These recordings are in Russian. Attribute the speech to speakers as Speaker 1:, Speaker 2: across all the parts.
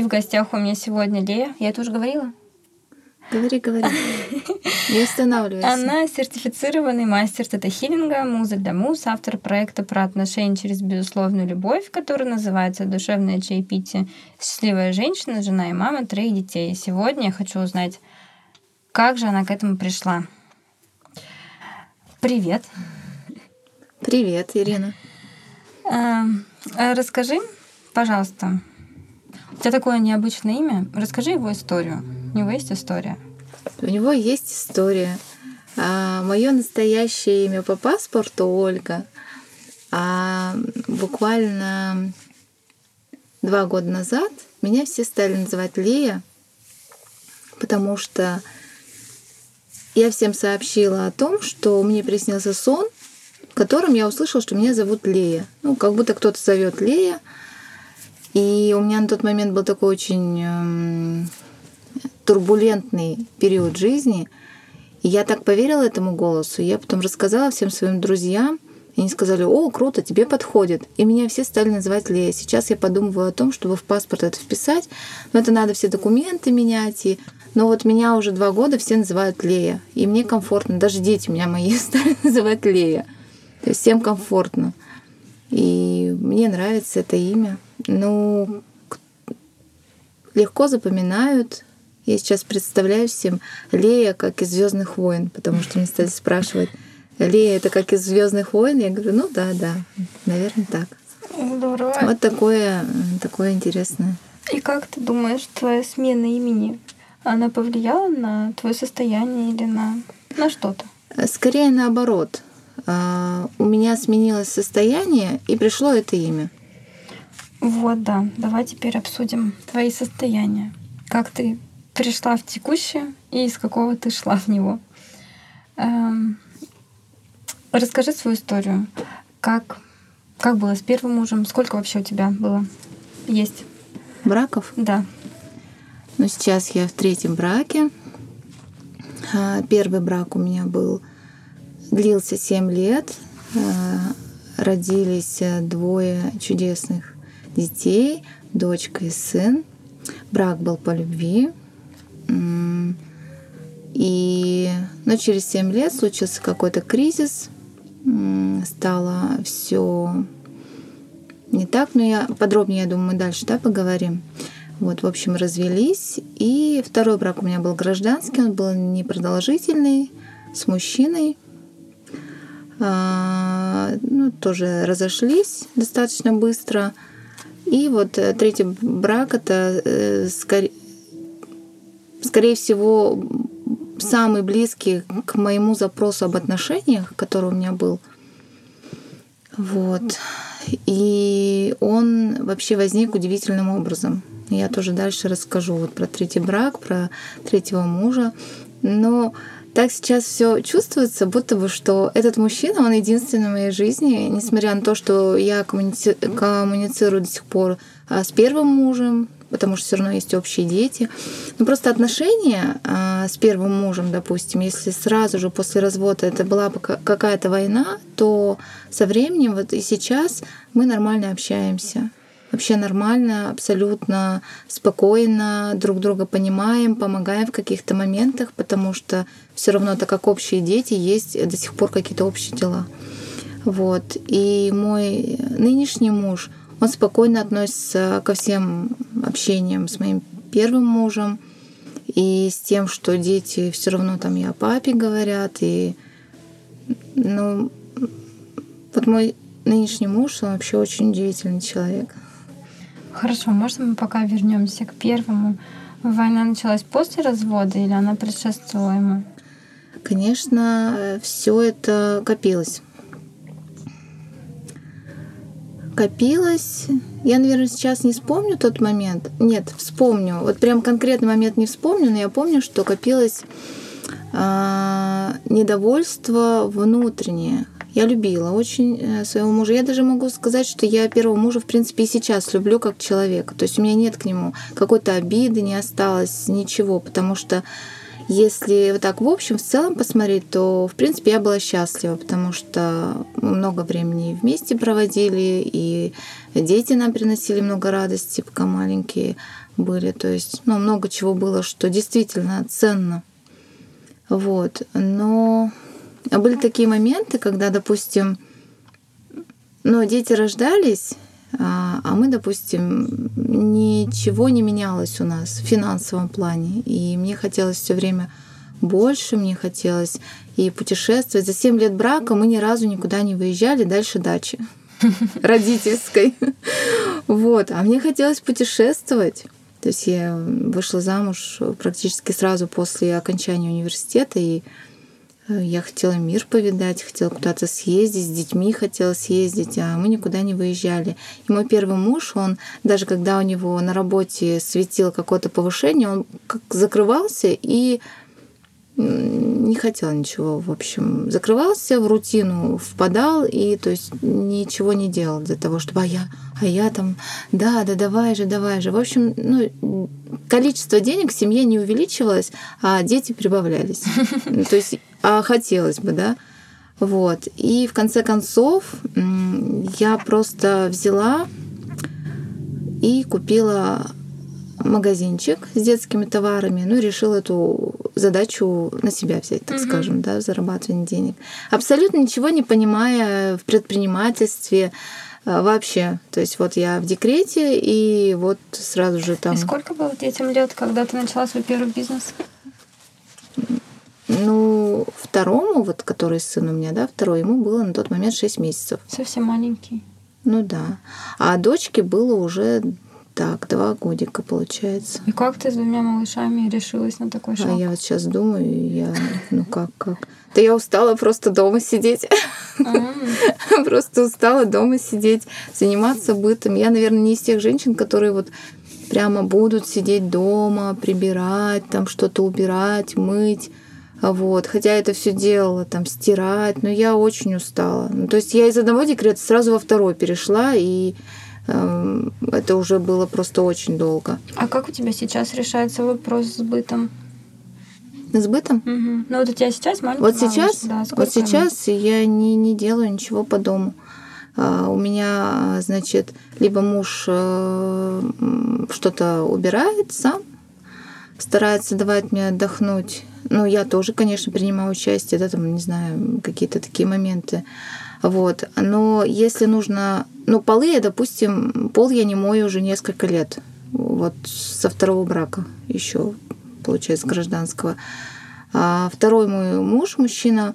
Speaker 1: И в гостях у меня сегодня Лея. Я это уже говорила?
Speaker 2: Говори, говори. Не останавливайся.
Speaker 1: Она сертифицированный мастер тета-хиллинга, муза для муз, автор проекта про отношения через безусловную любовь, который называется «Душевная чаепитие». Счастливая женщина, жена и мама троих детей. Сегодня я хочу узнать, как же она к этому пришла. Привет.
Speaker 2: Привет, Ирина.
Speaker 1: А, а расскажи, пожалуйста, у тебя такое необычное имя. Расскажи его историю. У него есть история?
Speaker 2: У него есть история. А, мое настоящее имя по паспорту Ольга. А буквально два года назад меня все стали называть Лея, потому что я всем сообщила о том, что мне приснился сон, в котором я услышала, что меня зовут Лея. Ну, как будто кто-то зовет Лея. И у меня на тот момент был такой очень эм, турбулентный период жизни. И я так поверила этому голосу. Я потом рассказала всем своим друзьям, и они сказали, о, круто, тебе подходит. И меня все стали называть Лея. Сейчас я подумываю о том, чтобы в паспорт это вписать. Но это надо все документы менять. И... Но вот меня уже два года все называют Лея. И мне комфортно. Даже дети меня мои стали называть Лея. То есть всем комфортно. И мне нравится это имя. Ну, легко запоминают, я сейчас представляю всем Лея как из Звездных войн, потому что мне стали спрашивать, Лея это как из Звездных войн? Я говорю, ну да, да, наверное, так.
Speaker 1: Здорово.
Speaker 2: Вот такое, такое интересное.
Speaker 1: И как ты думаешь, твоя смена имени, она повлияла на твое состояние или на, на что-то?
Speaker 2: Скорее наоборот. А, у меня сменилось состояние, и пришло это имя.
Speaker 1: Вот, да. Давай теперь обсудим твои состояния. Как ты пришла в текущее и из какого ты шла в него. Эм, расскажи свою историю. Как, как было с первым мужем? Сколько вообще у тебя было? Есть?
Speaker 2: Браков?
Speaker 1: Да.
Speaker 2: Ну, сейчас я в третьем браке. А, первый брак у меня был длился 7 лет. А, родились двое чудесных детей, дочка и сын. Брак был по любви. И ну, через 7 лет случился какой-то кризис, стало все не так, но я подробнее, я думаю, мы дальше да, поговорим. Вот, в общем, развелись. И второй брак у меня был гражданский, он был непродолжительный, с мужчиной. А, ну, тоже разошлись достаточно быстро. И вот э, третий брак это э, скорее скорее всего, самый близкий к моему запросу об отношениях, который у меня был. Вот. И он вообще возник удивительным образом. Я тоже дальше расскажу вот про третий брак, про третьего мужа. Но так сейчас все чувствуется, будто бы, что этот мужчина, он единственный в моей жизни, несмотря на то, что я коммуници... коммуницирую до сих пор а, с первым мужем, потому что все равно есть общие дети. Но просто отношения а, с первым мужем, допустим, если сразу же после развода это была какая-то война, то со временем, вот и сейчас мы нормально общаемся. Вообще нормально, абсолютно спокойно друг друга понимаем, помогаем в каких-то моментах, потому что все равно, так как общие дети, есть до сих пор какие-то общие дела. Вот. И мой нынешний муж, он спокойно относится ко всем общениям с моим первым мужем и с тем, что дети все равно там и о папе говорят. И, ну, вот мой нынешний муж, он вообще очень удивительный человек.
Speaker 1: Хорошо, можно мы пока вернемся к первому? Война началась после развода или она предшествовала ему?
Speaker 2: Конечно, все это копилось копилось. Я, наверное, сейчас не вспомню тот момент. Нет, вспомню. Вот прям конкретный момент не вспомню, но я помню, что копилось э, недовольство внутреннее. Я любила очень э, своего мужа. Я даже могу сказать, что я первого мужа, в принципе, и сейчас люблю как человека. То есть у меня нет к нему какой-то обиды, не осталось ничего, потому что если вот так в общем, в целом посмотреть, то, в принципе, я была счастлива, потому что мы много времени вместе проводили, и дети нам приносили много радости, пока маленькие были. То есть, ну, много чего было, что действительно ценно. Вот. Но были такие моменты, когда, допустим, ну, дети рождались, а, а мы, допустим, ничего не менялось у нас в финансовом плане. И мне хотелось все время больше, мне хотелось и путешествовать. За 7 лет брака мы ни разу никуда не выезжали дальше дачи родительской. Вот. А мне хотелось путешествовать. То есть я вышла замуж практически сразу после окончания университета, и я хотела мир повидать, хотела куда-то съездить, с детьми хотела съездить, а мы никуда не выезжали. И мой первый муж, он даже когда у него на работе светило какое-то повышение, он как закрывался и не хотел ничего, в общем, закрывался в рутину, впадал и, то есть, ничего не делал для того, чтобы, а я, а я там, да, да, давай же, давай же. В общем, ну, количество денег в семье не увеличивалось, а дети прибавлялись. То есть, а хотелось бы, да. Вот. И в конце концов я просто взяла и купила магазинчик с детскими товарами, ну, решил эту задачу на себя взять, так mm-hmm. скажем, да, зарабатывание денег. Абсолютно ничего не понимая в предпринимательстве э, вообще. То есть вот я в декрете, и вот сразу же там... И
Speaker 1: сколько было детям лет, когда ты начала свой первый бизнес?
Speaker 2: Ну, второму, вот который сын у меня, да, второй, ему было на тот момент 6 месяцев.
Speaker 1: Совсем маленький.
Speaker 2: Ну да. А дочке было уже так, два годика получается.
Speaker 1: И как ты с двумя малышами решилась на такой шаг?
Speaker 2: А я вот сейчас думаю, я, ну как, как? Да я устала просто дома сидеть. Просто устала дома сидеть, заниматься бытом. Я, наверное, не из тех женщин, которые вот прямо будут сидеть дома, прибирать, там что-то убирать, мыть. Вот. Хотя это все делала, там, стирать, но я очень устала. Ну, то есть я из одного декрета сразу во второй перешла, и это уже было просто очень долго.
Speaker 1: А как у тебя сейчас решается вопрос с бытом?
Speaker 2: С бытом?
Speaker 1: Угу. Ну вот у тебя сейчас маленький
Speaker 2: Вот сейчас, да, вот сейчас я не, не делаю ничего по дому. А, у меня, значит, либо муж э, что-то убирает сам, старается давать мне отдохнуть. Ну, я тоже, конечно, принимаю участие, да, там, не знаю, какие-то такие моменты. Вот. Но если нужно... Ну, полы я, допустим, пол я не мою уже несколько лет. Вот со второго брака еще, получается, гражданского. А второй мой муж, мужчина,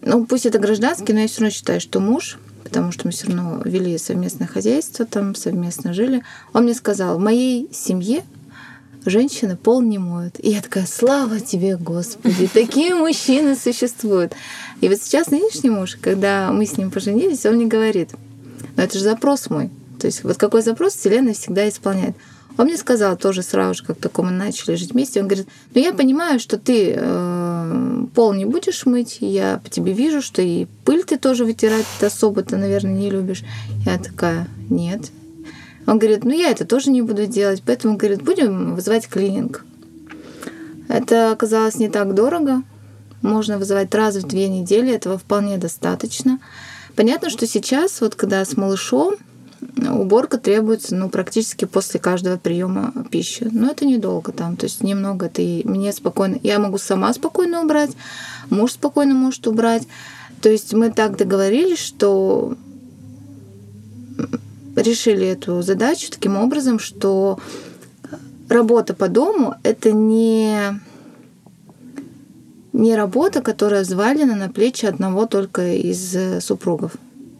Speaker 2: ну, пусть это гражданский, но я все равно считаю, что муж, потому что мы все равно вели совместное хозяйство, там совместно жили. Он мне сказал, в моей семье женщины пол не моют. И я такая, слава тебе, Господи, такие мужчины существуют. И вот сейчас нынешний муж, когда мы с ним поженились, он мне говорит, ну это же запрос мой. То есть вот какой запрос Вселенная всегда исполняет. Он мне сказал тоже сразу же, как только мы начали жить вместе, он говорит, ну я понимаю, что ты э, пол не будешь мыть, я по тебе вижу, что и пыль ты тоже вытирать особо-то, наверное, не любишь. Я такая, нет, он говорит, ну я это тоже не буду делать, поэтому, говорит, будем вызывать клининг. Это оказалось не так дорого. Можно вызывать раз в две недели, этого вполне достаточно. Понятно, что сейчас, вот когда с малышом, уборка требуется ну, практически после каждого приема пищи. Но это недолго там, то есть немного. И мне спокойно. Я могу сама спокойно убрать, муж спокойно может убрать. То есть мы так договорились, что решили эту задачу таким образом, что работа по дому — это не, не работа, которая взвалена на плечи одного только из супругов.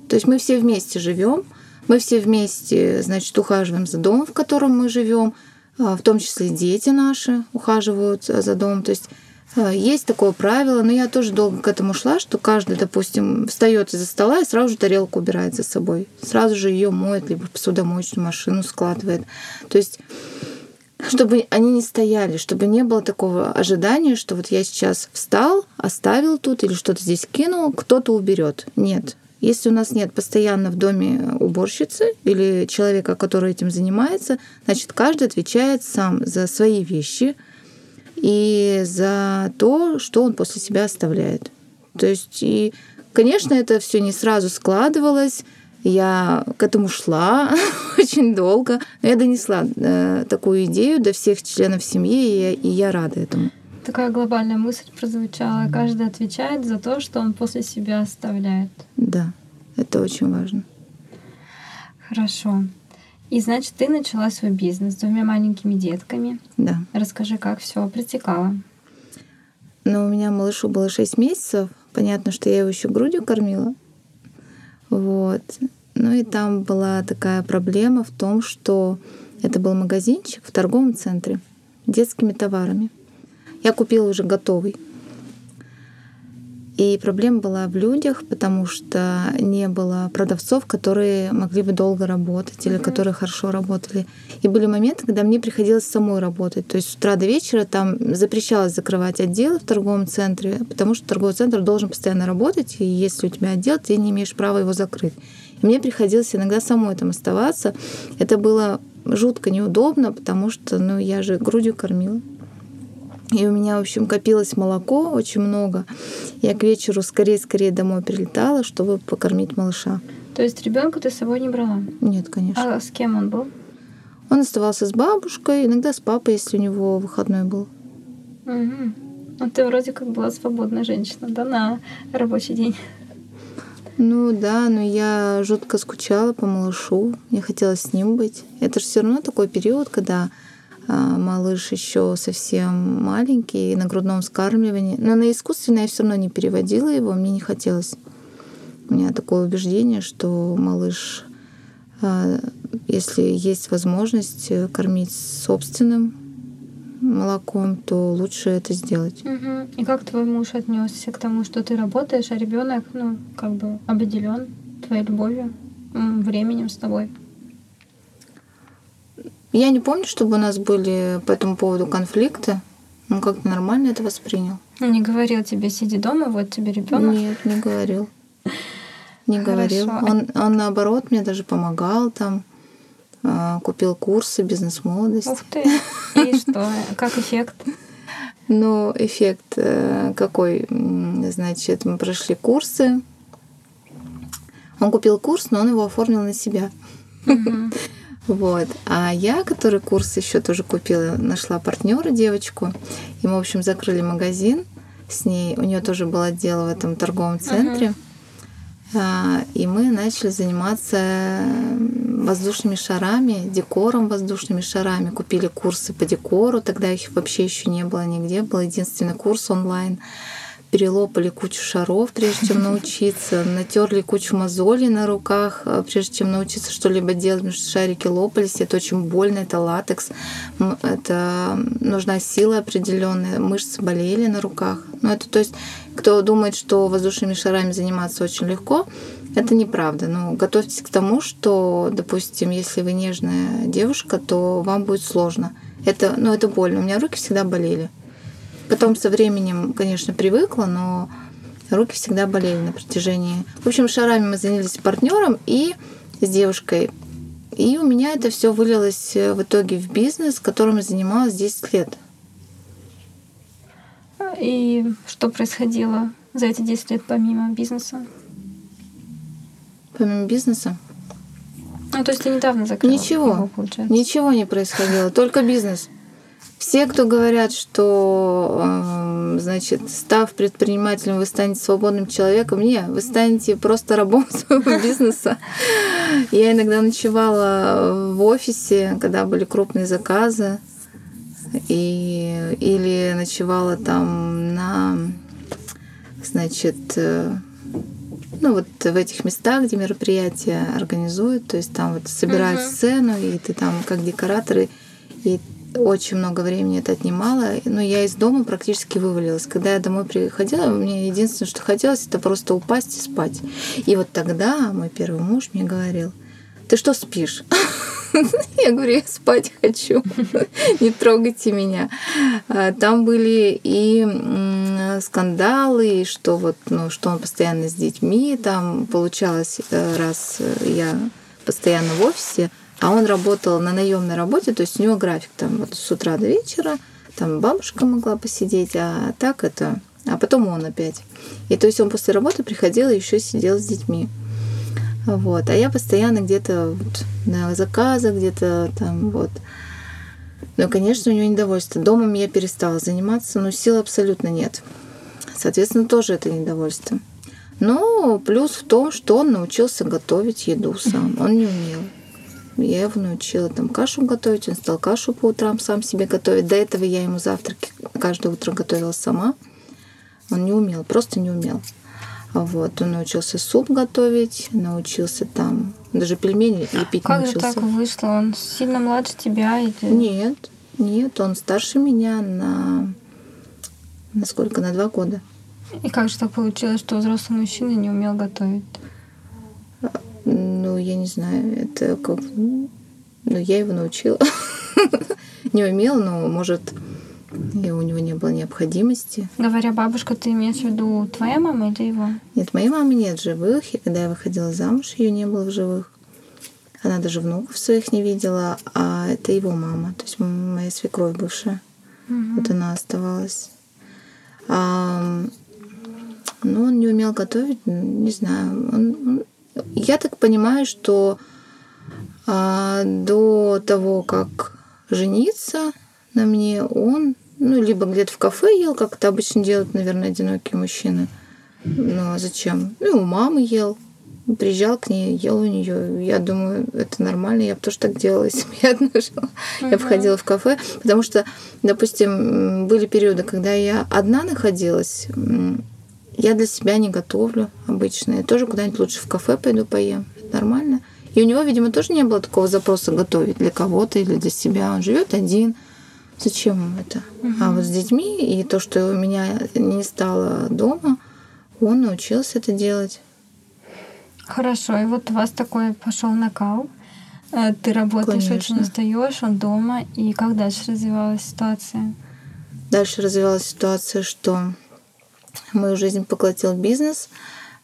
Speaker 2: То есть мы все вместе живем, мы все вместе, значит, ухаживаем за домом, в котором мы живем, а, в том числе дети наши ухаживают за домом. То есть есть такое правило, но я тоже долго к этому шла, что каждый, допустим, встает из-за стола и сразу же тарелку убирает за собой. Сразу же ее моет, либо в посудомоечную машину складывает. То есть чтобы они не стояли, чтобы не было такого ожидания, что вот я сейчас встал, оставил тут или что-то здесь кинул, кто-то уберет. Нет. Если у нас нет постоянно в доме уборщицы или человека, который этим занимается, значит, каждый отвечает сам за свои вещи, и за то, что он после себя оставляет. То есть, и, конечно, это все не сразу складывалось. Я к этому шла очень долго. Но я донесла э, такую идею до всех членов семьи, и и я рада этому.
Speaker 1: Такая глобальная мысль прозвучала. Каждый отвечает за то, что он после себя оставляет.
Speaker 2: Да, это очень важно.
Speaker 1: Хорошо. И значит, ты начала свой бизнес с двумя маленькими детками.
Speaker 2: Да.
Speaker 1: Расскажи, как все протекало.
Speaker 2: Ну, у меня малышу было 6 месяцев. Понятно, что я его еще грудью кормила. Вот. Ну и там была такая проблема в том, что это был магазинчик в торговом центре детскими товарами. Я купила уже готовый. И проблема была в людях, потому что не было продавцов, которые могли бы долго работать или mm-hmm. которые хорошо работали. И были моменты, когда мне приходилось самой работать. То есть с утра до вечера там запрещалось закрывать отделы в торговом центре, потому что торговый центр должен постоянно работать, и если у тебя отдел, ты не имеешь права его закрыть. И мне приходилось иногда самой там оставаться. Это было жутко неудобно, потому что ну, я же грудью кормила. И у меня, в общем, копилось молоко очень много. Я к вечеру скорее-скорее домой прилетала, чтобы покормить малыша.
Speaker 1: То есть ребенка ты с собой не брала?
Speaker 2: Нет, конечно.
Speaker 1: А с кем он был?
Speaker 2: Он оставался с бабушкой, иногда с папой, если у него выходной был.
Speaker 1: Угу. А ты вроде как была свободная женщина, да, на рабочий день?
Speaker 2: Ну да, но я жутко скучала по малышу. Я хотела с ним быть. Это же все равно такой период, когда малыш еще совсем маленький, на грудном скармливании. Но на искусственное я все равно не переводила его, мне не хотелось. У меня такое убеждение, что малыш, а, если есть возможность кормить собственным молоком, то лучше это сделать.
Speaker 1: Угу. И как твой муж отнесся к тому, что ты работаешь, а ребенок, ну, как бы обделен твоей любовью, временем с тобой?
Speaker 2: Я не помню, чтобы у нас были по этому поводу конфликты. Он как-то нормально это воспринял.
Speaker 1: Он не говорил тебе, сиди дома, вот тебе ребенок.
Speaker 2: Нет, не говорил. Не говорил. Он, он наоборот мне даже помогал там. А, купил курсы бизнес-молодость.
Speaker 1: Ух ты! И что? Как эффект?
Speaker 2: Ну, эффект э, какой? Значит, мы прошли курсы. Он купил курс, но он его оформил на себя. Вот. А я, который курс еще тоже купила, нашла партнера девочку. И мы, в общем, закрыли магазин с ней. У нее тоже был отдел в этом торговом центре. Uh-huh. И мы начали заниматься воздушными шарами, декором воздушными шарами. Купили курсы по декору, тогда их вообще еще не было нигде. Был единственный курс онлайн перелопали кучу шаров, прежде чем научиться, натерли кучу мозолей на руках, э, прежде чем научиться что-либо делать, потому что шарики лопались, это очень больно, это латекс, это нужна сила определенная, мышцы болели на руках. Ну, это то есть, кто думает, что воздушными шарами заниматься очень легко, это неправда. Ну, готовьтесь к тому, что, допустим, если вы нежная девушка, то вам будет сложно. Это, ну, это больно. У меня руки всегда болели. Потом со временем, конечно, привыкла, но руки всегда болели на протяжении. В общем, шарами мы занялись партнером и с девушкой. И у меня это все вылилось в итоге в бизнес, которым я занималась 10 лет.
Speaker 1: И что происходило за эти 10 лет помимо бизнеса?
Speaker 2: Помимо бизнеса?
Speaker 1: Ну, то есть ты недавно закрыла
Speaker 2: Ничего. Его, получается. Ничего не происходило, только бизнес. Все, кто говорят, что, эм, значит, став предпринимателем, вы станете свободным человеком, не, вы станете просто рабом своего бизнеса. Я иногда ночевала в офисе, когда были крупные заказы, и, или ночевала там на, значит, э, ну вот в этих местах, где мероприятия организуют, то есть там вот собирают uh-huh. сцену, и ты там как декораторы, и очень много времени это отнимало, но я из дома практически вывалилась. Когда я домой приходила, мне единственное, что хотелось, это просто упасть и спать. И вот тогда мой первый муж мне говорил, ты что спишь? Я говорю, я спать хочу, не трогайте меня. А, там были и скандалы, и что вот, ну, что он постоянно с детьми, там получалось, э, раз я постоянно в офисе, а он работал на наемной работе, то есть у него график там вот с утра до вечера, там бабушка могла посидеть, а так это... А потом он опять. И то есть он после работы приходил и еще сидел с детьми. Вот. А я постоянно где-то вот на заказах, где-то там вот. Но, конечно, у него недовольство. Домом я перестала заниматься, но сил абсолютно нет. Соответственно, тоже это недовольство. Но плюс в том, что он научился готовить еду сам. Он не умел. Я его научила там кашу готовить, он стал кашу по утрам сам себе готовить. До этого я ему завтраки каждое утро готовила сама. Он не умел, просто не умел. Вот, он научился суп готовить, научился там даже пельмени лепить
Speaker 1: как
Speaker 2: научился.
Speaker 1: Как же так вышло? Он сильно младше тебя? Или...
Speaker 2: Нет, нет, он старше меня на... На сколько? На два года.
Speaker 1: И как же так получилось, что взрослый мужчина не умел готовить?
Speaker 2: Ну, я не знаю, это как... Ну, я его научила. не умел, но, может, и у него не было необходимости.
Speaker 1: Говоря бабушка, ты имеешь в виду твоя мама или его?
Speaker 2: Нет, моей мамы нет живых, и когда я выходила замуж, ее не было в живых. Она даже внуков своих не видела, а это его мама, то есть моя свекровь бывшая. Угу. Вот она оставалась. А, ну, он не умел готовить, не знаю. Он, он, я так понимаю, что а, до того, как жениться на мне, он ну, либо где-то в кафе ел, как это обычно делают, наверное, одинокие мужчины. Ну, а зачем? Ну, у мамы ел. Приезжал к ней, ел у нее. Я думаю, это нормально. Я бы тоже так делала, если бы я одна жила. Uh-huh. Я входила в кафе, потому что, допустим, были периоды, когда я одна находилась, я для себя не готовлю обычно. Я тоже куда-нибудь лучше в кафе пойду поем. Это нормально. И у него, видимо, тоже не было такого запроса готовить для кого-то или для себя. Он живет один. Зачем ему это? Угу. А вот с детьми и то, что у меня не стало дома, он научился это делать.
Speaker 1: Хорошо, и вот у вас такой пошел накал. Э, ты работаешь, Конечно. очень устаешь, он дома. И как дальше развивалась ситуация?
Speaker 2: Дальше развивалась ситуация, что мою жизнь поглотил бизнес.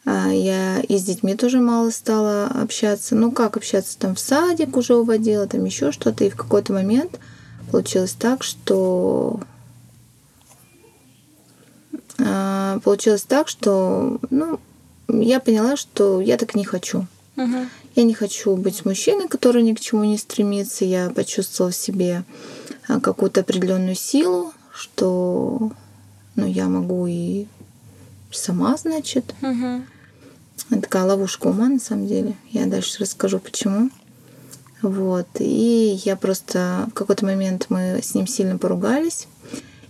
Speaker 2: А, я и с детьми тоже мало стала общаться. Ну, как общаться? Там в садик уже уводила, там еще что-то. И в какой-то момент получилось так, что а, получилось так, что ну, я поняла, что я так не хочу.
Speaker 1: Угу.
Speaker 2: Я не хочу быть мужчиной, который ни к чему не стремится. Я почувствовала в себе а, какую-то определенную силу, что ну, я могу и сама, значит.
Speaker 1: Угу.
Speaker 2: Это такая ловушка ума, на самом деле. Я дальше расскажу, почему. Вот. И я просто в какой-то момент мы с ним сильно поругались.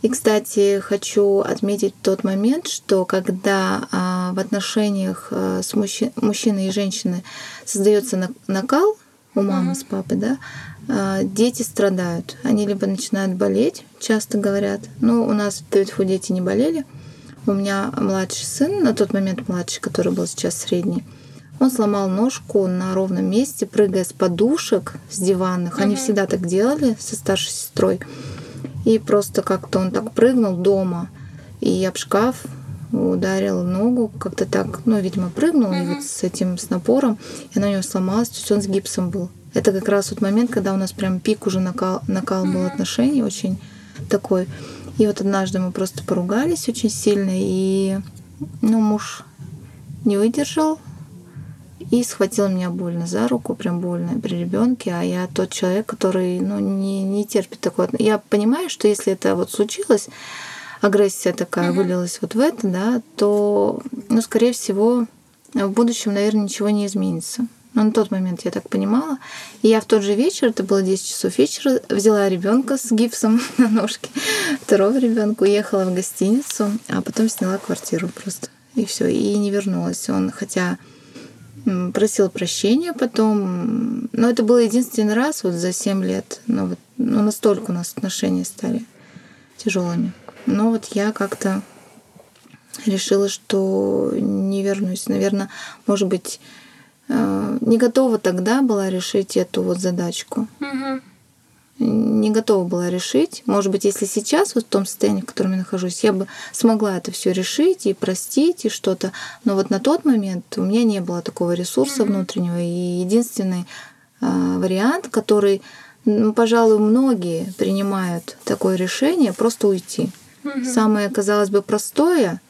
Speaker 2: И, кстати, хочу отметить тот момент, что когда а, в отношениях а, с мужчи- мужчиной и женщиной создается накал у мамы mm-hmm. с папой, да, а, дети страдают. Они либо начинают болеть, часто говорят. Ну, у нас в Тветфу дети не болели. У меня младший сын, на тот момент младший, который был сейчас средний, он сломал ножку на ровном месте, прыгая с подушек, с диванных. Они угу. всегда так делали со старшей сестрой. И просто как-то он так прыгнул дома и об шкаф ударил ногу, как-то так, ну, видимо, прыгнул, угу. и вот с этим, с напором, и она у него сломалась, то есть он с гипсом был. Это как раз вот момент, когда у нас прям пик уже накал, накал угу. был отношений очень такой. И вот однажды мы просто поругались очень сильно, и, ну, муж не выдержал, и схватил меня больно за руку, прям больно при ребенке, а я тот человек, который ну, не, не терпит такое. Я понимаю, что если это вот случилось, агрессия такая mm-hmm. вылилась вот в это, да, то, ну, скорее всего, в будущем, наверное, ничего не изменится. Но на тот момент я так понимала. И я в тот же вечер, это было 10 часов вечера, взяла ребенка с гипсом на ножке, второго ребенка, уехала в гостиницу, а потом сняла квартиру просто. И все, и не вернулась. Он, хотя просил прощения потом. Но это был единственный раз вот за 7 лет. Ну, вот, ну настолько у нас отношения стали тяжелыми. Но вот я как-то решила, что не вернусь. Наверное, может быть, не готова тогда была решить эту вот задачку.
Speaker 1: Угу
Speaker 2: не готова была решить. Может быть, если сейчас, вот в том состоянии, в котором я нахожусь, я бы смогла это все решить и простить, и что-то. Но вот на тот момент у меня не было такого ресурса mm-hmm. внутреннего. И единственный э, вариант, который ну, пожалуй, многие принимают такое решение просто уйти.
Speaker 1: Мгм.
Speaker 2: Самое, казалось бы, простое,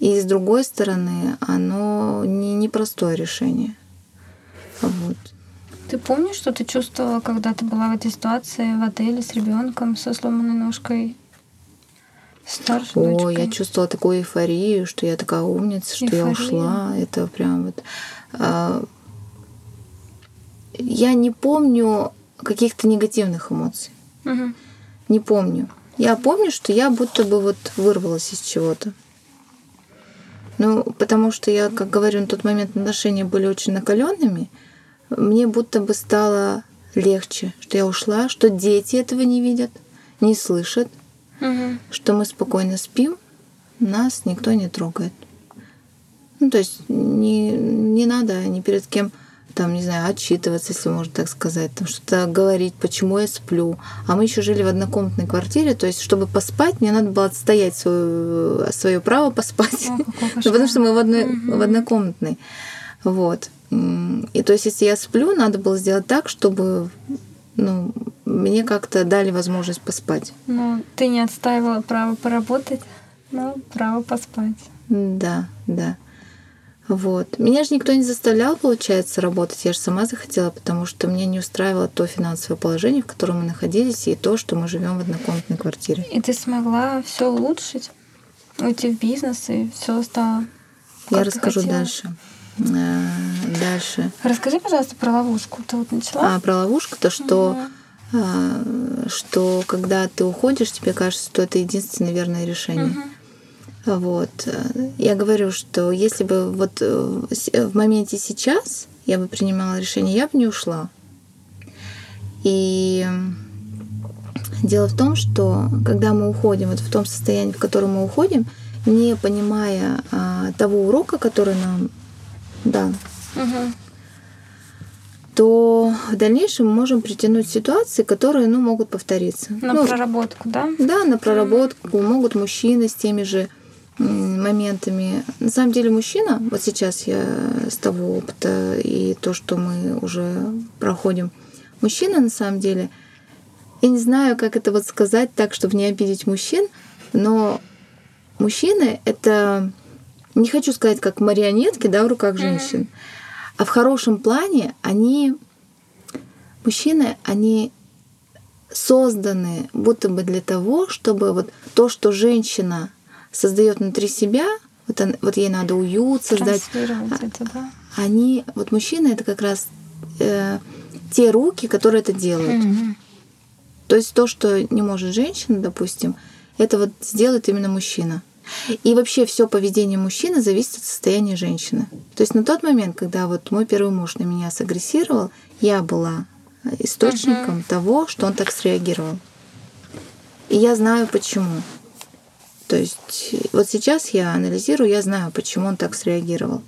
Speaker 2: и с другой стороны, оно не непростое решение. Вот.
Speaker 1: Ты помнишь, что ты чувствовала, когда ты была в этой ситуации в отеле с ребенком со сломанной ножкой? Старшей
Speaker 2: О,
Speaker 1: дочкой?
Speaker 2: я чувствовала такую эйфорию, что я такая умница, что я
Speaker 1: Эйфория.
Speaker 2: ушла. Это прям вот. а, я не помню каких-то негативных эмоций.
Speaker 1: Мгм.
Speaker 2: Не помню. Я помню, что я будто бы вот вырвалась из чего-то. Ну, потому что я, как говорю, на тот момент отношения были очень накаленными. Мне будто бы стало легче, что я ушла, что дети этого не видят, не слышат,
Speaker 1: Мгм.
Speaker 2: что мы спокойно спим, нас никто не трогает. Ну, то есть не, не надо ни перед кем там, не знаю, отчитываться, если можно так сказать, там что-то говорить, почему я сплю. А мы еще жили в однокомнатной квартире, то есть, чтобы поспать, мне надо было отстоять свое, свое право поспать.
Speaker 1: О,
Speaker 2: потому что мы в, одной,
Speaker 1: Мгм.
Speaker 2: в однокомнатной. Вот. И то есть, если я сплю, надо было сделать так, чтобы ну, мне как-то дали возможность поспать.
Speaker 1: Ну, ты не отстаивала право поработать, но право поспать.
Speaker 2: Да, да. Вот. Меня же никто не заставлял, получается, работать. Я же сама захотела, потому что меня не устраивало то финансовое положение, в котором мы находились, и то, что мы живем в однокомнатной квартире.
Speaker 1: И ты смогла все улучшить, уйти в бизнес, и все стало.
Speaker 2: Я расскажу
Speaker 1: хотела.
Speaker 2: дальше. Э, Дальше.
Speaker 1: Расскажи, пожалуйста, про ловушку. Ты вот начала?
Speaker 2: А про ловушку, то что, а, что когда ты уходишь, тебе кажется, что это единственное верное решение.
Speaker 1: Мгм.
Speaker 2: Вот. Я говорю, что если бы вот э, с- в моменте сейчас я бы принимала решение, я бы не ушла. И дело в том, что когда мы уходим вот в том состоянии, в котором мы уходим, не понимая а, того урока, который нам дан,
Speaker 1: Мгм.
Speaker 2: то в дальнейшем мы можем притянуть ситуации, которые ну, могут повториться.
Speaker 1: На
Speaker 2: Ну,
Speaker 1: проработку, да?
Speaker 2: Да, на проработку могут мужчины с теми же моментами. На самом деле мужчина, вот сейчас я с того опыта и то, что мы уже проходим, мужчина на самом деле, я не знаю, как это вот сказать так, чтобы не обидеть мужчин, но мужчины — это, не хочу сказать, как марионетки да, в руках женщин, а в хорошем плане они, мужчины, они созданы будто бы для того, чтобы вот то, что женщина создает внутри себя, вот, он- вот ей надо уют создать,
Speaker 1: это, да?
Speaker 2: они, вот мужчины это как раз э, те руки, которые это делают.
Speaker 1: Мгм.
Speaker 2: То есть то, что не может женщина, допустим, это вот сделает именно мужчина. И вообще все поведение мужчины зависит от состояния женщины. То есть на тот момент, когда вот мой первый муж на меня сагрессировал, я была источником того, что он так среагировал. И я знаю почему. То есть вот сейчас я анализирую, я знаю, почему он так среагировал.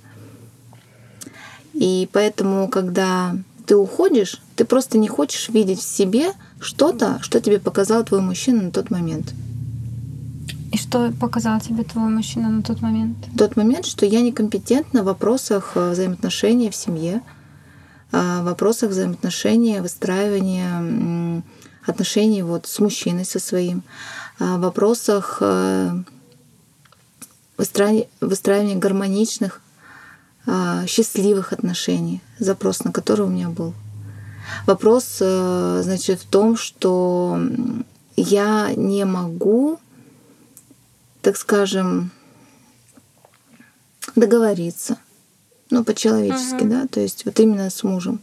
Speaker 2: И поэтому, когда ты уходишь, ты просто не хочешь видеть в себе что-то, что тебе показал твой мужчина на тот момент.
Speaker 1: И что показал тебе твой мужчина на тот момент?
Speaker 2: тот момент, что я некомпетентна в вопросах э, взаимоотношений в семье, а, в вопросах взаимоотношений, выстраивания отношений вот с мужчиной со своим, вопросах э, выстраивания, гармоничных, а, счастливых отношений, запрос на который у меня был. Вопрос, э, значит, в том, что я не могу, так скажем, договориться. Ну, по-человечески,
Speaker 1: Мгм.
Speaker 2: да, то есть вот именно с мужем.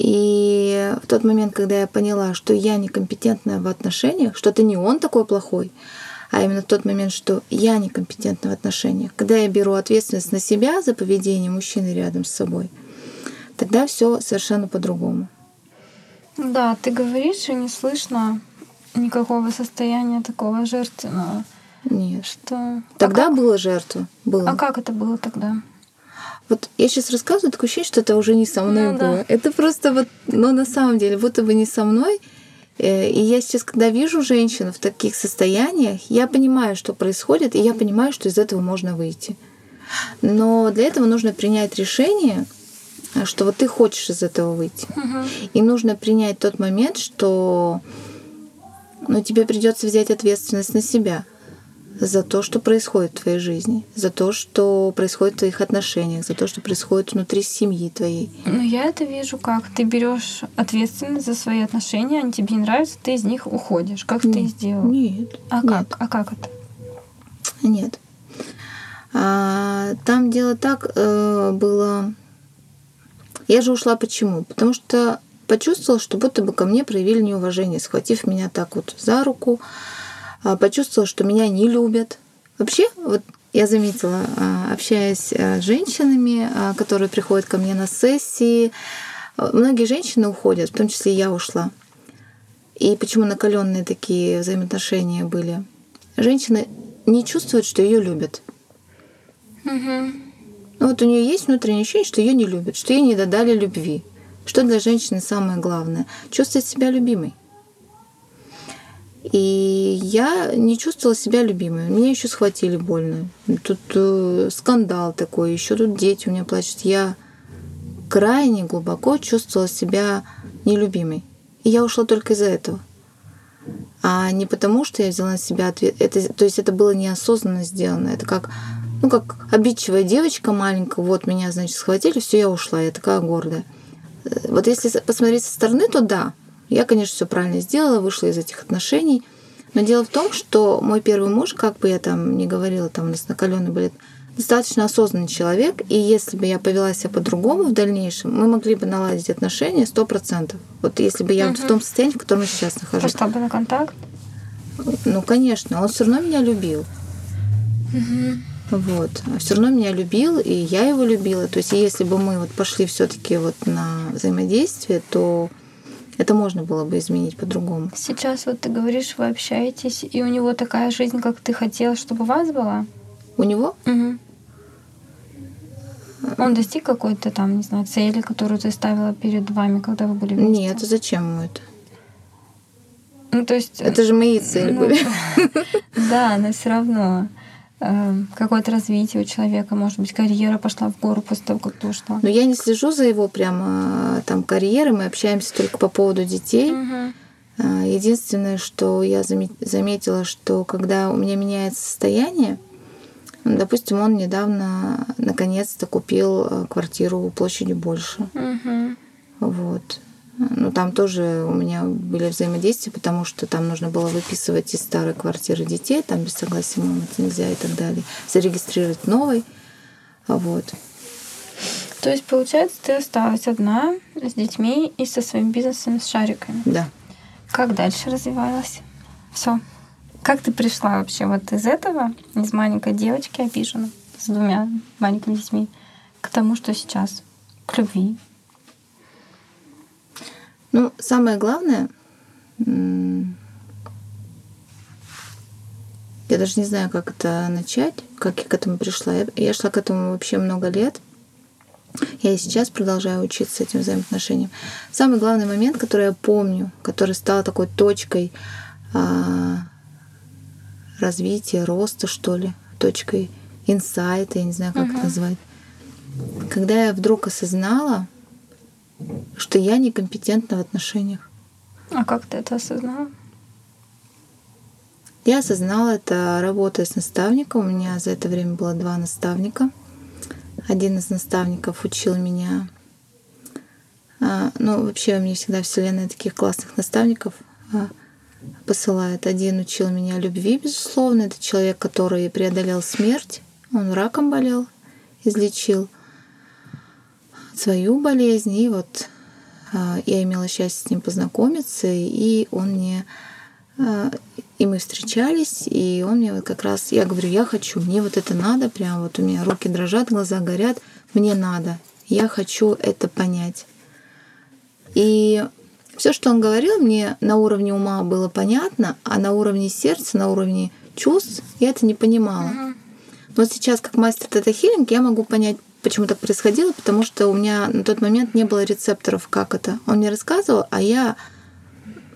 Speaker 2: А, И в тот момент, когда я поняла, что я некомпетентна в отношениях, что это не он такой плохой, а именно в тот момент, что я некомпетентна в отношениях, когда я беру ответственность на себя за поведение мужчины рядом с собой, тогда все совершенно по-другому.
Speaker 1: Да, ты говоришь, и не слышно никакого состояния такого жертвенного.
Speaker 2: Нет.
Speaker 1: Что...
Speaker 2: Тогда
Speaker 1: а как,
Speaker 2: была жертва. Было.
Speaker 1: а как это было тогда?
Speaker 2: Вот я сейчас рассказываю, такое ощущение, что это уже не со мной
Speaker 1: Ну да.
Speaker 2: было. Это просто вот, но на самом деле, будто бы не со мной. Э, И я сейчас, когда вижу женщину в таких состояниях, я понимаю, что происходит, и я понимаю, что из этого можно выйти. Но для этого нужно принять решение что вот ты хочешь из этого выйти. И нужно принять тот момент, что ну, тебе придется взять ответственность на себя за то, что происходит в твоей жизни, за то, что происходит в твоих отношениях, за то, что происходит внутри семьи твоей.
Speaker 1: Ну, я это вижу как. Ты берешь ответственность за свои отношения, они тебе не нравятся, ты из них уходишь. Как
Speaker 2: нет,
Speaker 1: ты сделал?
Speaker 2: Нет.
Speaker 1: А
Speaker 2: нет.
Speaker 1: как? А как это?
Speaker 2: Нет. А, там дело так э, было. Я же ушла почему? Потому что почувствовала, что будто бы ко мне проявили неуважение, схватив меня так вот за руку, почувствовала, что меня не любят. Вообще, вот я заметила, а, общаясь а, с женщинами, которые приходят ко мне на сессии, многие женщины уходят, в том числе и я ушла. И почему накаленные такие взаимоотношения были? Женщина не чувствует, что ее любят.
Speaker 1: Угу.
Speaker 2: Вот у нее есть внутреннее ощущение, что ее не любят, что ей не додали любви. Что для женщины самое главное? Чувствовать себя любимой. И я не чувствовала себя любимой. Меня еще схватили больно. Тут э, скандал такой, еще тут дети у меня плачут. Я крайне глубоко чувствовала себя нелюбимой. И я ушла только из-за этого. А не потому, что я взяла на себя ответ. Это, то есть это было неосознанно сделано. Это как, ну, как обидчивая девочка маленькая. Вот меня, значит, схватили, все, я ушла. Я такая гордая. Э, вот если посмотреть со стороны, то да, я, конечно, все правильно сделала, вышла из этих отношений. Но дело в том, что мой первый муж, как бы я там не говорила, там у нас накаленный были, достаточно осознанный человек, и если бы я повела себя по-другому в дальнейшем, мы могли бы наладить отношения сто процентов. Вот если бы я угу. в том состоянии, в котором я сейчас нахожусь.
Speaker 1: Пошла бы на контакт?
Speaker 2: Ну, конечно, он все равно меня любил.
Speaker 1: Угу.
Speaker 2: Вот. Все равно меня любил, и я его любила. То есть, если бы мы вот пошли все-таки вот на взаимодействие, то это можно было бы изменить по-другому.
Speaker 1: Сейчас вот ты говоришь, вы общаетесь, и у него такая жизнь, как ты хотела, чтобы у вас была?
Speaker 2: У него?
Speaker 1: Угу. Он достиг какой-то там, не знаю, цели, которую ты ставила перед вами, когда вы были вместе?
Speaker 2: Нет, зачем ему это?
Speaker 1: Ну, то есть...
Speaker 2: Это же мои цели
Speaker 1: ну,
Speaker 2: были.
Speaker 1: Да, но все равно. Эм, какое-то развитие у человека, может быть, карьера пошла в гору после того, как ты ушла.
Speaker 2: Но я не слежу за его прямо там карьерой, мы общаемся только по поводу детей.
Speaker 1: Угу.
Speaker 2: Единственное, что я заметила, что когда у меня меняется состояние, допустим, он недавно наконец-то купил э, квартиру площадью больше.
Speaker 1: Угу.
Speaker 2: Вот. Ну, там тоже у меня были взаимодействия, потому что там нужно было выписывать из старой квартиры детей, там без согласия мамы это нельзя и так далее, зарегистрировать новый. Вот.
Speaker 1: То есть, получается, ты осталась одна с детьми и со своим бизнесом, с шариками.
Speaker 2: Да.
Speaker 1: Как дальше развивалась? Все. Как ты пришла вообще вот из этого, из маленькой девочки обиженной, с двумя маленькими детьми, к тому, что сейчас, к любви,
Speaker 2: ну, самое главное, я даже не знаю, как это начать, как я к этому пришла. Я, я шла к этому вообще много лет. Я и сейчас продолжаю учиться этим взаимоотношениям. Самый главный момент, который я помню, который стал такой точкой а, развития, роста, что ли, точкой инсайта, я не знаю, как uh-huh. это назвать. Когда я вдруг осознала, что я некомпетентна в отношениях.
Speaker 1: А как ты это осознала?
Speaker 2: Я осознала это, работая с наставником. У меня за это время было два наставника. Один из наставников учил меня... А, ну, вообще, мне всегда Вселенная таких классных наставников а, посылает. Один учил меня любви, безусловно. Это человек, который преодолел смерть. Он раком болел, излечил свою болезнь, и вот а, я имела счастье с ним познакомиться, и он мне а, и мы встречались, и он мне вот как раз, я говорю, я хочу, мне вот это надо, прям вот у меня руки дрожат, глаза горят, мне надо, я хочу это понять. И все, что он говорил, мне на уровне ума было понятно, а на уровне сердца, на уровне чувств я это не понимала. Но сейчас, как мастер тета-хиллинг, я могу понять Почему так происходило? Потому что у меня на тот момент не было рецепторов, как это. Он мне рассказывал, а я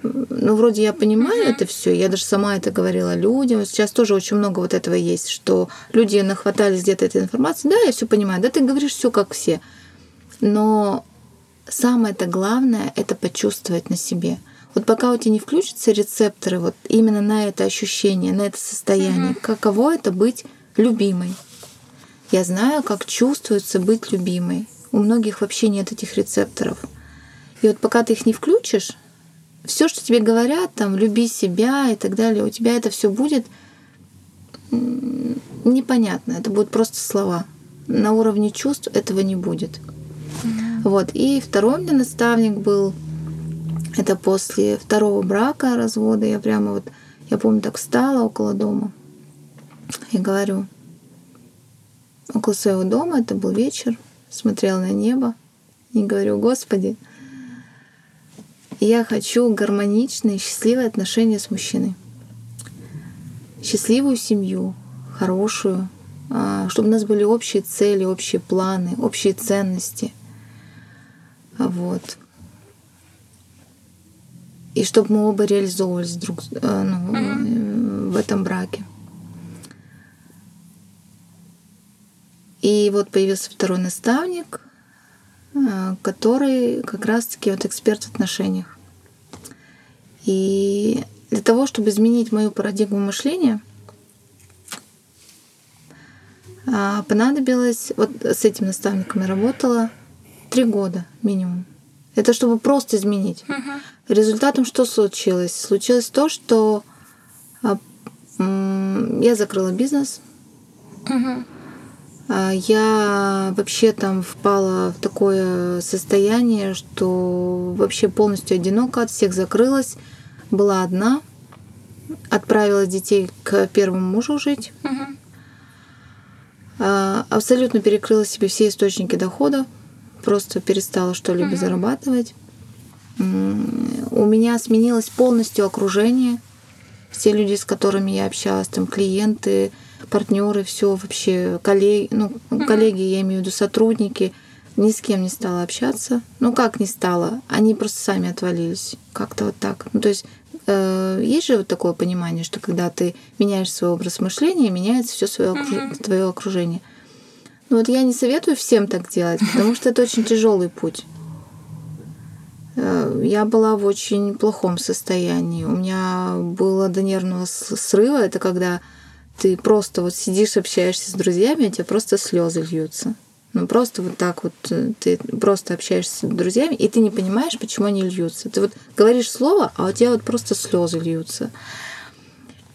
Speaker 2: ну, вроде я понимаю mm-hmm. это все, я даже сама это говорила людям. Сейчас тоже очень много вот этого есть, что люди нахватались где-то этой информации. Да, я все понимаю. Да, ты говоришь все как все. Но самое-то главное — это почувствовать на себе. Вот пока у тебя не включатся рецепторы вот именно на это ощущение, на это состояние, mm-hmm. каково это быть любимой. Я знаю, как чувствуется быть любимой. У многих вообще нет этих рецепторов. И вот пока ты их не включишь, все, что тебе говорят, там, люби себя и так далее, у тебя это все будет непонятно. Это будут просто слова. На уровне чувств этого не будет. Mm-hmm. Вот. И второй мне наставник был, это после второго брака, развода, я прямо вот, я помню, так встала около дома и говорю, около своего дома, это был вечер, смотрела на небо и говорю, Господи, я хочу гармоничные, счастливые отношения с мужчиной. Счастливую семью, хорошую, а, чтобы у нас были общие цели, общие планы, общие ценности. Вот. И чтобы мы оба реализовывались друг э, ну, mm-hmm. в этом браке. И вот появился второй наставник, э, который как раз-таки вот эксперт в отношениях. И для того, чтобы изменить мою парадигму мышления, а, понадобилось, вот с этим наставником я работала три года минимум. Это чтобы просто изменить. Uh-huh. Результатом что случилось? Случилось то, что а, я закрыла бизнес. Uh-huh. Я вообще там впала в такое состояние, что вообще полностью одиноко от всех закрылась была одна, отправила детей к первому мужу жить, угу. абсолютно перекрыла себе все источники дохода, просто перестала что-либо угу. зарабатывать. У меня сменилось полностью окружение. Все люди, с которыми я общалась, там клиенты, партнеры, все вообще коллеги, ну, коллеги, я имею в виду сотрудники, ни с кем не стала общаться. Ну, как не стала? Они просто сами отвалились. Как-то вот так. Ну, то есть э, есть же вот такое понимание, что когда ты меняешь свой образ мышления, меняется все свое окруж... uh-huh. твое окружение. Ну вот я не советую всем так делать, потому что это очень тяжелый путь. Э, я была в очень плохом состоянии. У меня было до нервного срыва. Это когда ты просто вот сидишь, общаешься с друзьями, у тебя просто слезы льются. Ну, просто вот так вот э, ты просто общаешься с друзьями, и ты не понимаешь, почему они льются. Ты вот говоришь слово, а у тебя вот просто слезы льются.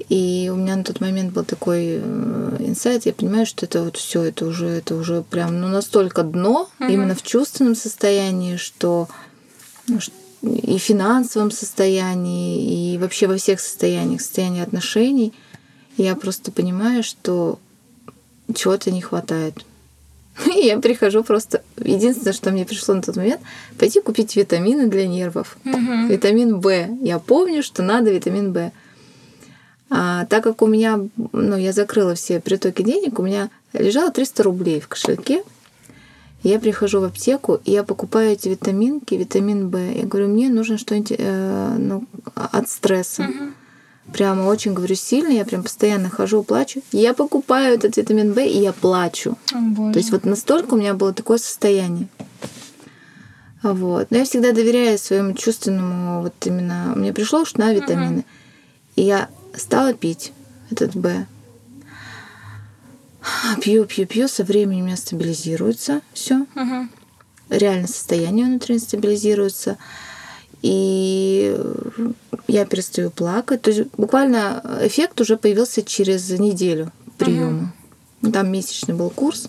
Speaker 2: И у меня на тот момент был такой э, инсайт, я понимаю, что это вот все, это уже, это уже прям ну, настолько дно, mm-hmm. именно в чувственном состоянии, что ну, и в финансовом состоянии, и вообще во всех состояниях, состоянии отношений, я просто понимаю, что чего-то не хватает. И я прихожу просто... Единственное, что мне пришло на тот момент, пойти купить витамины для нервов. Угу. Витамин В. Я помню, что надо витамин В. А, так как у меня, ну, я закрыла все притоки денег, у меня лежало 300 рублей в кошельке. Я прихожу в аптеку, и я покупаю эти витаминки, витамин В. Я говорю, мне нужно что-нибудь э, ну, от стресса. Угу прямо очень, говорю, сильно, я прям постоянно хожу, плачу. Я покупаю этот витамин В, и я плачу. О, То есть вот настолько у меня было такое состояние. Вот. Но я всегда доверяю своему чувственному, вот именно, мне пришло что на витамины. Угу. И я стала пить этот Б. Пью, пью, пью, со временем у меня стабилизируется все. Угу. Реально состояние внутренне стабилизируется и я перестаю плакать. То есть буквально эффект уже появился через неделю приема. Угу. Там месячный был курс.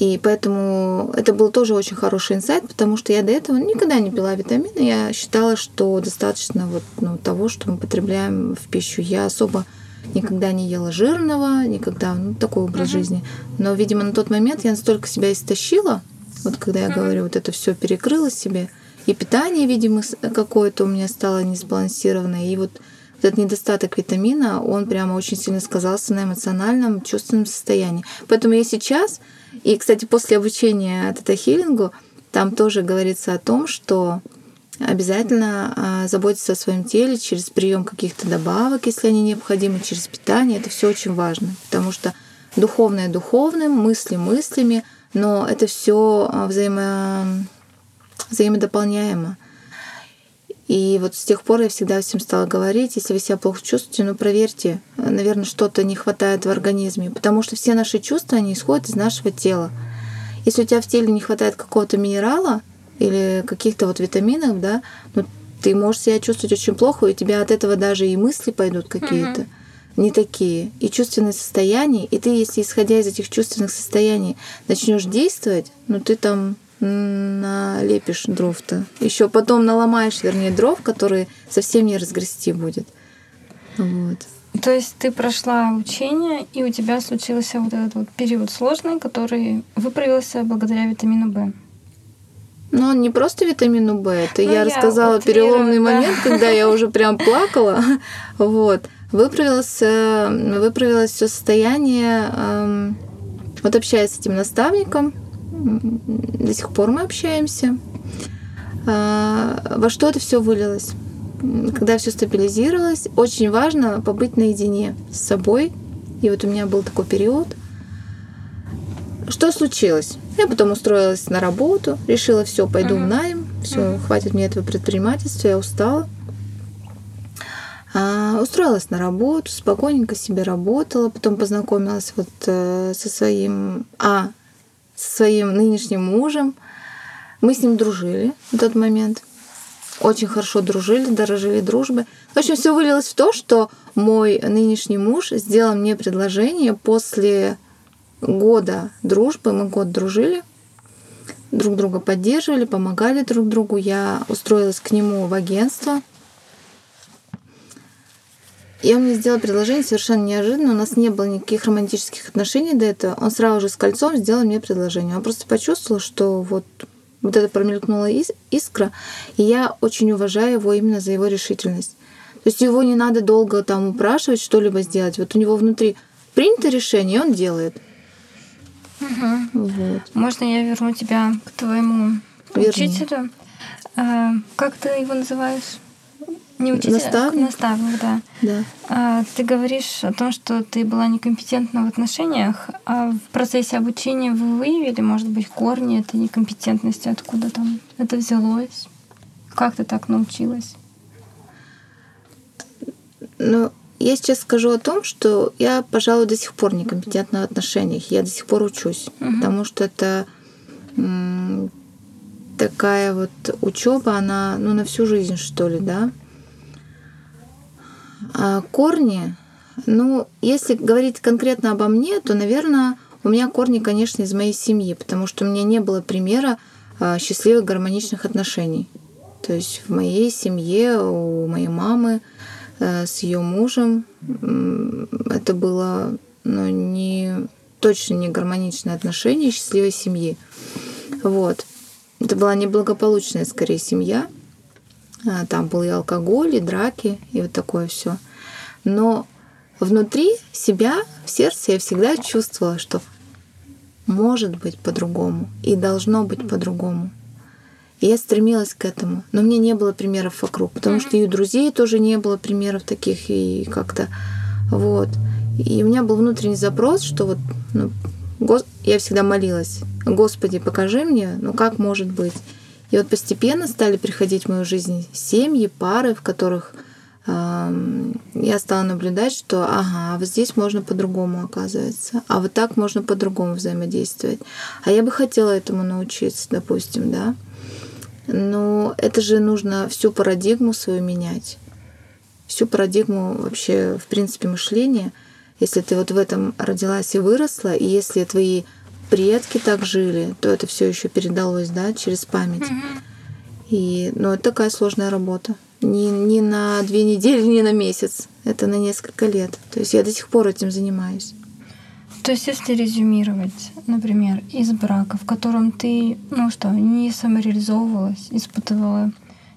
Speaker 2: И поэтому это был тоже очень хороший инсайт, потому что я до этого никогда не пила витамины. Я считала, что достаточно вот, ну, того, что мы потребляем в пищу. Я особо никогда не ела жирного, никогда, ну, такой образ uh жизни. Но, видимо, на тот момент я настолько себя истощила, вот когда я uh говорю, вот это все перекрыло себе, и питание, видимо, какое-то у меня стало несбалансированное. И вот этот недостаток витамина, он прямо очень сильно сказался на эмоциональном, чувственном состоянии. Поэтому я сейчас, и, кстати, после обучения тета-хиллингу, там тоже говорится о том, что обязательно а, заботиться о своем теле через прием каких-то добавок, если они необходимы, через питание. Это все очень важно, потому что духовное духовным, мысли мыслями, но это все взаимо... взаимодополняемо. И вот с тех пор я всегда всем стала говорить, если вы себя плохо чувствуете, ну проверьте, наверное, что-то не хватает в организме, потому что все наши чувства, они исходят из нашего тела. Если у тебя в теле не хватает какого-то минерала или каких-то вот витаминов, да, ну ты можешь себя чувствовать очень плохо, и у тебя от этого даже и мысли пойдут какие-то. Mm-hmm не такие, и чувственные состояния, и ты, если исходя из этих чувственных состояний начнешь действовать, ну ты там налепишь дров-то. Еще потом наломаешь, вернее, дров, которые совсем не разгрести будет. Вот.
Speaker 1: То есть ты прошла учение, и у тебя случился вот этот вот период сложный, который выправился благодаря витамину В.
Speaker 2: Но он не просто витамину В, это ну, я, я рассказала переломный да. момент, когда я уже прям плакала. Вот. Выправилось, выправилось все состояние. Эм, вот общаясь с этим наставником, до сих пор мы общаемся. А, во что это все вылилось? Когда все стабилизировалось, очень важно побыть наедине с собой. И вот у меня был такой период. Что случилось? Я потом устроилась на работу, решила, все, пойду uh-huh. в найм, все, uh-huh. хватит мне этого предпринимательства, я устала. А, устроилась на работу, спокойненько себе работала, потом познакомилась вот э, со своим, а, со своим нынешним мужем. Мы с ним дружили в тот момент. Очень хорошо дружили, дорожили дружбы. В общем, все вылилось в то, что мой нынешний муж сделал мне предложение после года дружбы. Мы год дружили, друг друга поддерживали, помогали друг другу. Я устроилась к нему в агентство. И он мне сделал предложение совершенно неожиданно. У нас не было никаких романтических отношений до этого. Он сразу же с кольцом сделал мне предложение. Он просто почувствовал, что вот, вот это промелькнула искра, и я очень уважаю его именно за его решительность. То есть его не надо долго там упрашивать что-либо сделать. Вот у него внутри принято решение, и он делает.
Speaker 1: Угу. Вот. Можно я верну тебя к твоему Верни. учителю? А, как ты его называешь? Не учитель, а наставник. наставник, да.
Speaker 2: да.
Speaker 1: А, ты говоришь о том, что ты была некомпетентна в отношениях, а в процессе обучения вы выявили, может быть, корни этой некомпетентности, откуда там это взялось? Как ты так научилась?
Speaker 2: Ну, я сейчас скажу о том, что я, пожалуй, до сих пор некомпетентна в отношениях. Я до сих пор учусь, угу. потому что это такая вот учеба, она ну, на всю жизнь, что ли, да. А корни, ну, если говорить конкретно обо мне, то, наверное, у меня корни, конечно, из моей семьи, потому что у меня не было примера а, счастливых гармоничных отношений. То есть в моей семье, у моей мамы э, с ее мужем это было ну, не, точно не гармоничное отношение счастливой семьи. Вот. Это была неблагополучная, скорее, семья. А, там был и алкоголь, и драки, и вот такое все. Но внутри себя, в сердце я всегда чувствовала, что может быть по-другому и должно быть по-другому. И я стремилась к этому. Но мне не было примеров вокруг, потому что и у друзей тоже не было примеров таких, и как-то вот. И у меня был внутренний запрос, что вот ну, я всегда молилась, Господи, покажи мне, ну как может быть. И вот постепенно стали приходить в мою жизнь семьи, пары, в которых я стала наблюдать, что ага, вот здесь можно по-другому оказывается, а вот так можно по-другому взаимодействовать. А я бы хотела этому научиться, допустим, да. Но это же нужно всю парадигму свою менять. Всю парадигму вообще, в принципе, мышления. Если ты вот в этом родилась и выросла, и если твои предки так жили, то это все еще передалось, да, через память. И, ну, это такая сложная работа. Не, не на две недели, не на месяц. Это на несколько лет. То есть я до сих пор этим занимаюсь.
Speaker 1: То есть, если резюмировать, например, из брака, в котором ты, ну что, не самореализовывалась, испытывала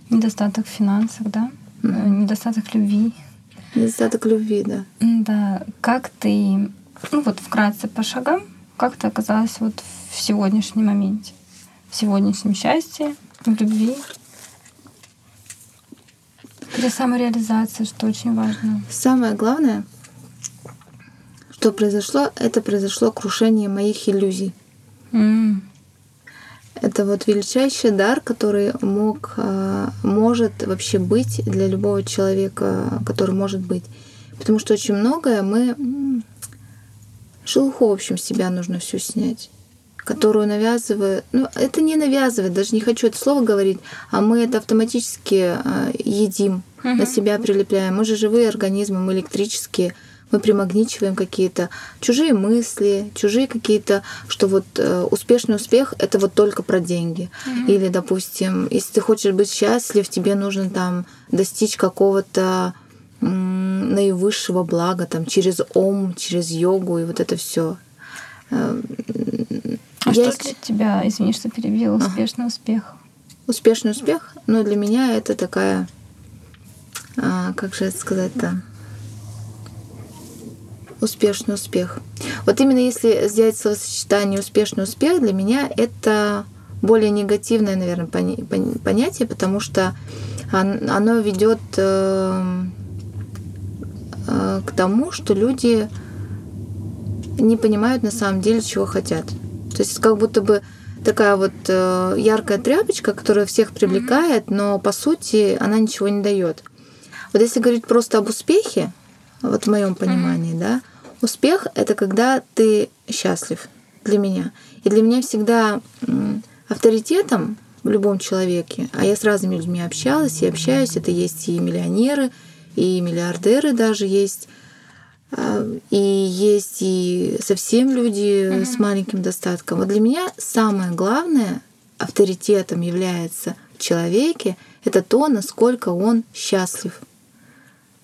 Speaker 1: недостаток в финансах, да, mm-hmm. недостаток любви.
Speaker 2: Недостаток любви, да.
Speaker 1: Да. Как ты, ну вот вкратце по шагам, как ты оказалась вот в сегодняшнем моменте, в сегодняшнем счастье, в любви? Для самореализации, что очень важно.
Speaker 2: Самое главное, что произошло, это произошло крушение моих иллюзий.
Speaker 1: М.
Speaker 2: Это вот величайший дар, который мог, а, может вообще быть для любого человека, который может быть. Потому что очень многое мы... Шелуху, в общем, с себя нужно всю снять которую навязывает, ну это не навязывает, даже не хочу это слово говорить, а мы это автоматически а, едим, на себя прилепляем. Мы же живые организмы, мы электрические, мы примагничиваем какие-то чужие мысли, чужие какие-то, что вот э, успешный успех это вот только про деньги. Или, допустим, если ты хочешь быть счастлив, тебе нужно там достичь какого-то наивысшего блага, там через ом, через йогу и вот это все.
Speaker 1: А что для тебя, извини, что перебила, успешный успех?
Speaker 2: Успешный успех, но для меня это такая, а, как же это сказать-то, успешный успех. Вот именно если взять словосочетание успешный успех, для меня это более негативное, наверное, понятие, потому что он- оно ведет э, э, к тому, что люди не понимают на самом деле, чего хотят. То есть как будто бы такая вот э, яркая тряпочка, которая всех привлекает, но по сути она ничего не дает. Вот если говорить просто об успехе, вот в моем понимании, да, успех это когда ты счастлив для меня. И для меня всегда авторитетом в любом человеке, а я с разными людьми общалась и общаюсь, это есть и миллионеры, и миллиардеры даже есть, а, и есть и совсем люди с маленьким достатком. Вот для меня самое главное авторитетом является в человеке это то, насколько он счастлив.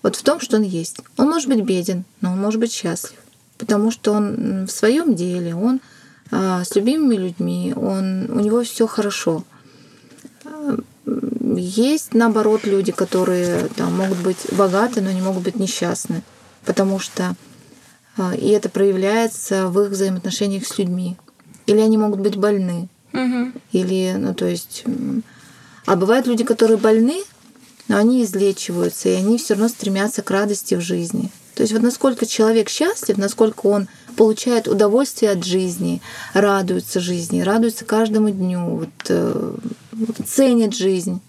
Speaker 2: Вот в том, что он есть. Он может быть беден, но он может быть счастлив. Потому что он в своем деле, он а, с любимыми людьми, он, у него все хорошо. Есть, наоборот, люди, которые там, могут быть богаты, но не могут быть несчастны. Потому что а, и это проявляется в их взаимоотношениях с людьми. Или они могут быть больны.
Speaker 1: Мгм.
Speaker 2: Или, ну, то есть... А бывают люди, которые больны, но они излечиваются, и они все равно стремятся к радости в жизни. То есть вот насколько человек счастлив, насколько он получает удовольствие от жизни, радуется жизни, радуется каждому дню, вот, э, ценит жизнь,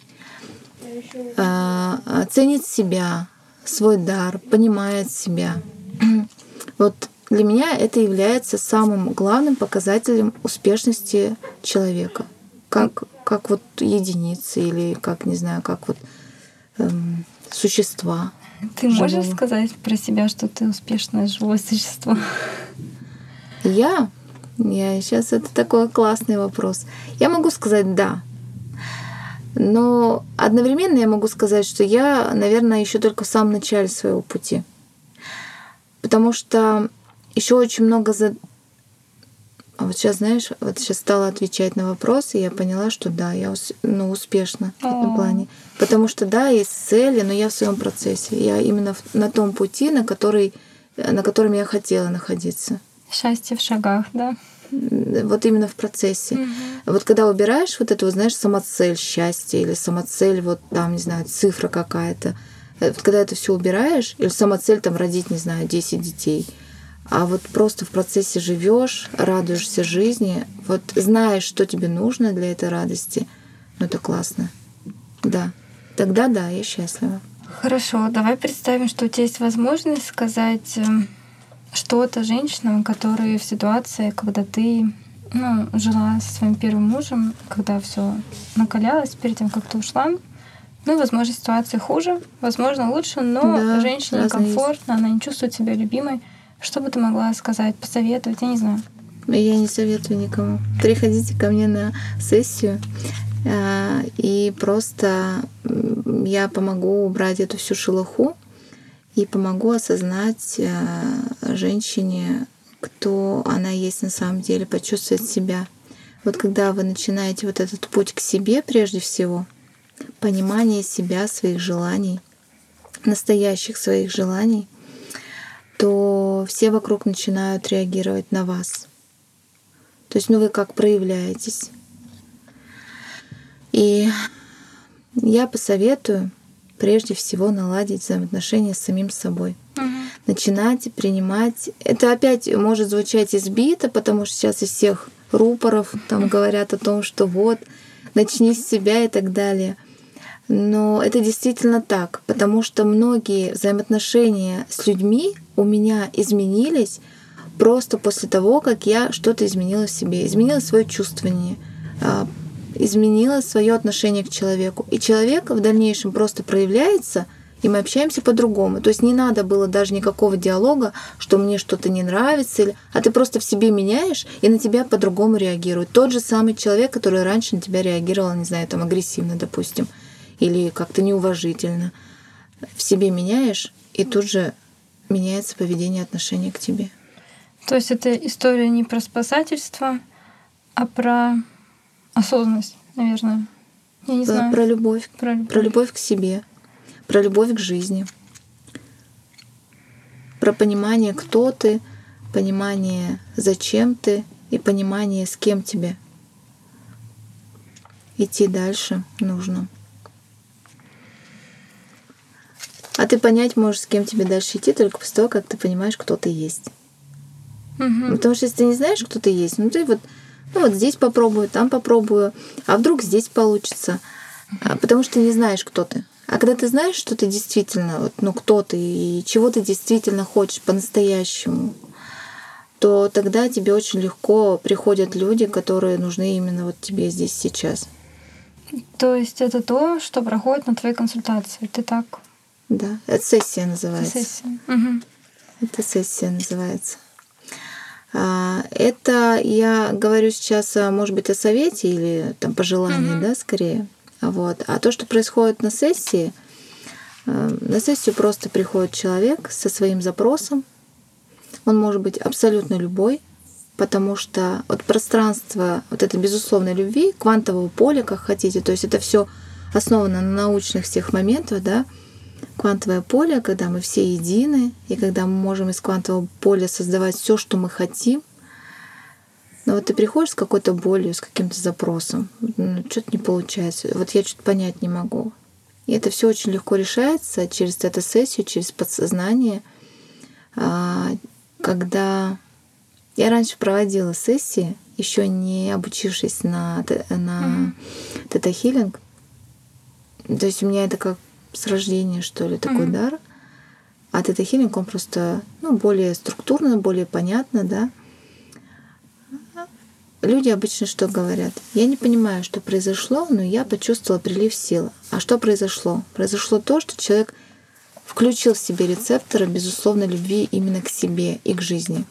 Speaker 2: а, а, ценит себя, свой дар, понимает себя. Вот для меня это является самым главным показателем успешности человека. Как, как вот единицы или как, не знаю, как вот эм, существа.
Speaker 1: Ты можешь
Speaker 2: живого.
Speaker 1: сказать про себя, что ты успешное живое существо?
Speaker 2: Я? Я сейчас это такой классный вопрос. Я могу сказать да. Но одновременно я могу сказать, что я, наверное, еще только в самом начале своего пути. Потому что еще очень много за... А вот сейчас, знаешь, вот сейчас стала отвечать на вопросы, и я поняла, что да, я ус- ну, успешна в этом плане. Потому что да, есть цели, но я в своем процессе. Я именно на том пути, на, который, на котором я хотела находиться.
Speaker 1: Счастье в шагах, да?
Speaker 2: Вот именно в процессе. Вот когда убираешь вот эту, вот, знаешь, самоцель счастья или самоцель, вот там, не знаю, цифра какая-то, э, вот когда это все убираешь, или самоцель там родить, не знаю, 10 детей, а вот просто в процессе живешь, радуешься жизни, вот знаешь, что тебе нужно для этой радости, ну это классно. Да. Тогда да, я счастлива.
Speaker 1: Хорошо, давай представим, что у тебя есть возможность сказать эм, что-то женщинам, которые в ситуации, когда ты ну, жила со своим первым мужем, когда все накалялось перед тем, как ты ушла. Ну, возможно, ситуация хуже, возможно, лучше, но
Speaker 2: Да,
Speaker 1: женщине
Speaker 2: разные есть.
Speaker 1: комфортно, она не чувствует себя любимой. Что бы ты могла сказать, посоветовать, я не знаю.
Speaker 2: Я не советую никому. Приходите ко мне на сессию, а, и просто я помогу убрать эту всю шелуху и помогу осознать а, женщине, кто она есть на самом деле, почувствовать себя. Вот когда вы начинаете вот этот путь к себе прежде всего, понимание себя, своих желаний, настоящих своих желаний, то все вокруг начинают реагировать на вас. То есть, ну вы как проявляетесь. И я посоветую прежде всего наладить взаимоотношения с самим собой. Начинать принимать. Это опять может звучать избито, потому что сейчас из всех рупоров там говорят о том, что вот, начни с себя и так далее. Но это действительно так, потому что многие взаимоотношения с людьми у меня изменились просто после того, как я что-то изменила в себе, изменила свое чувствование, а, изменила свое отношение к человеку. И человек в дальнейшем просто проявляется, и мы общаемся по-другому. То есть не надо было даже никакого диалога, что мне что-то не нравится, а ты просто в себе меняешь, и на тебя по-другому реагирует. Тот же самый человек, который раньше на тебя реагировал, не знаю, там агрессивно, допустим, или как-то неуважительно. В себе меняешь, и тут же меняется поведение отношения к тебе.
Speaker 1: То есть это история не про спасательство, а про осознанность, наверное. Я не
Speaker 2: про,
Speaker 1: знаю.
Speaker 2: Про любовь.
Speaker 1: Про любовь.
Speaker 2: Про любовь к себе. Про любовь к жизни. Про понимание, кто ты, понимание, зачем ты, и понимание, с кем тебе идти дальше нужно. А ты понять можешь, с кем тебе дальше идти, только после того, как ты понимаешь, кто ты есть.
Speaker 1: Мгм.
Speaker 2: Потому что если ты не знаешь, кто ты есть, ну ты вот, ну вот здесь попробую, там попробую, а вдруг здесь получится. А, потому что не знаешь, кто ты. А когда ты знаешь, что ты действительно, ну кто ты и чего ты действительно хочешь по-настоящему, то тогда тебе очень легко приходят люди, которые нужны именно вот тебе здесь сейчас.
Speaker 1: То есть это то, что проходит на твоей консультации. Ты так
Speaker 2: Да, это сессия называется.
Speaker 1: сессия. Мгм.
Speaker 2: Это сессия называется. А, Это я говорю сейчас, а, может быть, о совете или там пожелании,
Speaker 1: Мгм.
Speaker 2: да, скорее. Вот. А то, что происходит на сессии, а, на сессию просто приходит человек со своим запросом. Он может быть абсолютно любой, потому что вот пространство вот этой безусловной любви, квантового поля, как хотите, то есть это все основано на научных всех моментах, да, квантовое поле, когда мы все едины, и когда мы можем из квантового поля создавать все, что мы хотим. Но вот ты приходишь с какой-то болью, с каким-то запросом, ну, что-то не получается, вот я что-то понять не могу. И это все очень легко решается через эту сессию, через подсознание. А, Когда я раньше проводила сессии, еще не обучившись на, на тета-хиллинг, то есть у меня это как с рождения, что ли, такой
Speaker 1: Мгм.
Speaker 2: дар. А тета-хиллинг, он просто ну, более структурно, более понятно, да. Люди обычно что говорят? Я не понимаю, что произошло, но я почувствовала прилив сил. А что произошло? Произошло то, что человек включил в себе рецепторы безусловной любви именно к себе и к жизни.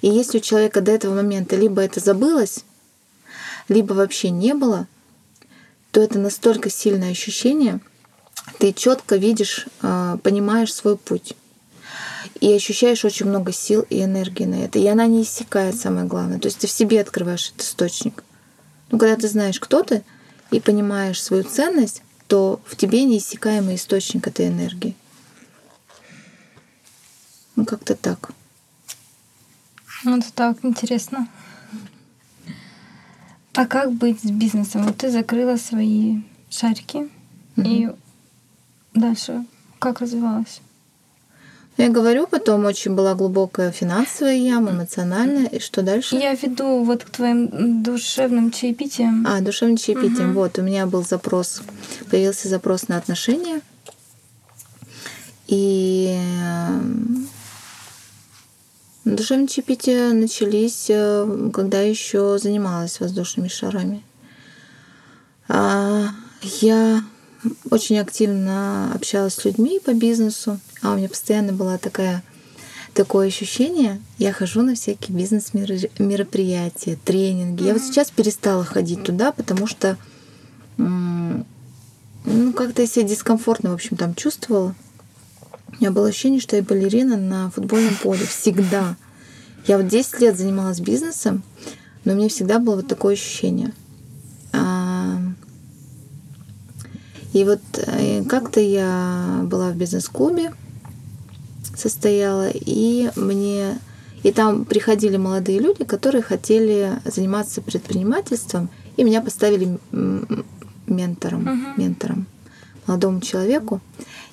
Speaker 2: И если у человека до этого момента либо это забылось, либо вообще не было, то это настолько сильное ощущение, ты четко видишь, а, понимаешь свой путь. И ощущаешь очень много сил и энергии на это. И она не иссякает, самое главное. То есть ты в себе открываешь этот источник. Ну, когда ты знаешь, кто ты, и понимаешь свою ценность, то в тебе неиссякаемый источник этой энергии. Ну, как-то так.
Speaker 1: Ну, это так интересно. А как быть с бизнесом? Вот ты закрыла свои шарики, и дальше как развивалась?
Speaker 2: Я говорю, потом очень была глубокая финансовая яма, эмоциональная. И что дальше?
Speaker 1: Я веду вот к твоим душевным чаепитиям.
Speaker 2: А, душевным чаепитием.
Speaker 1: Мгм.
Speaker 2: Вот, у меня был запрос, появился запрос на отношения. И эм, душевные чаепития начались, э, когда еще занималась воздушными шарами. А, Я очень активно общалась с людьми по бизнесу, а у меня постоянно была такая такое ощущение, я хожу на всякие бизнес-мероприятия, тренинги. Я вот сейчас перестала ходить туда, потому что ну, как-то я себя дискомфортно, в общем, там чувствовала. У меня было ощущение, что я балерина на футбольном поле всегда. Я вот 10 лет занималась бизнесом, но у меня всегда было вот такое ощущение. А, И вот э, как-то я была в бизнес-клубе, состояла, и мне и там приходили молодые люди, которые хотели заниматься предпринимательством, и меня поставили ментором,
Speaker 1: Мгм.
Speaker 2: ментором молодому человеку.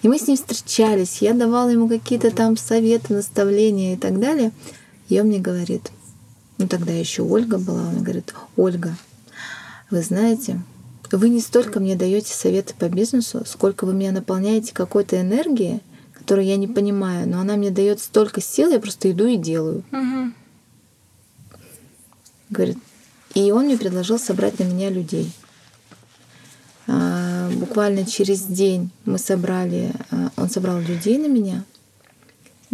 Speaker 2: И мы с ним встречались, я давала ему какие-то там советы, наставления и так далее. И он мне говорит, ну тогда еще Ольга была, она говорит, Ольга, вы знаете, вы не столько мне даете советы по бизнесу, сколько вы меня наполняете какой-то энергией, которую я не понимаю, но она мне дает столько сил, я просто иду и делаю.
Speaker 1: Угу.
Speaker 2: Говорит, и он мне предложил собрать на меня людей. А, буквально через день мы собрали, а, он собрал людей на меня.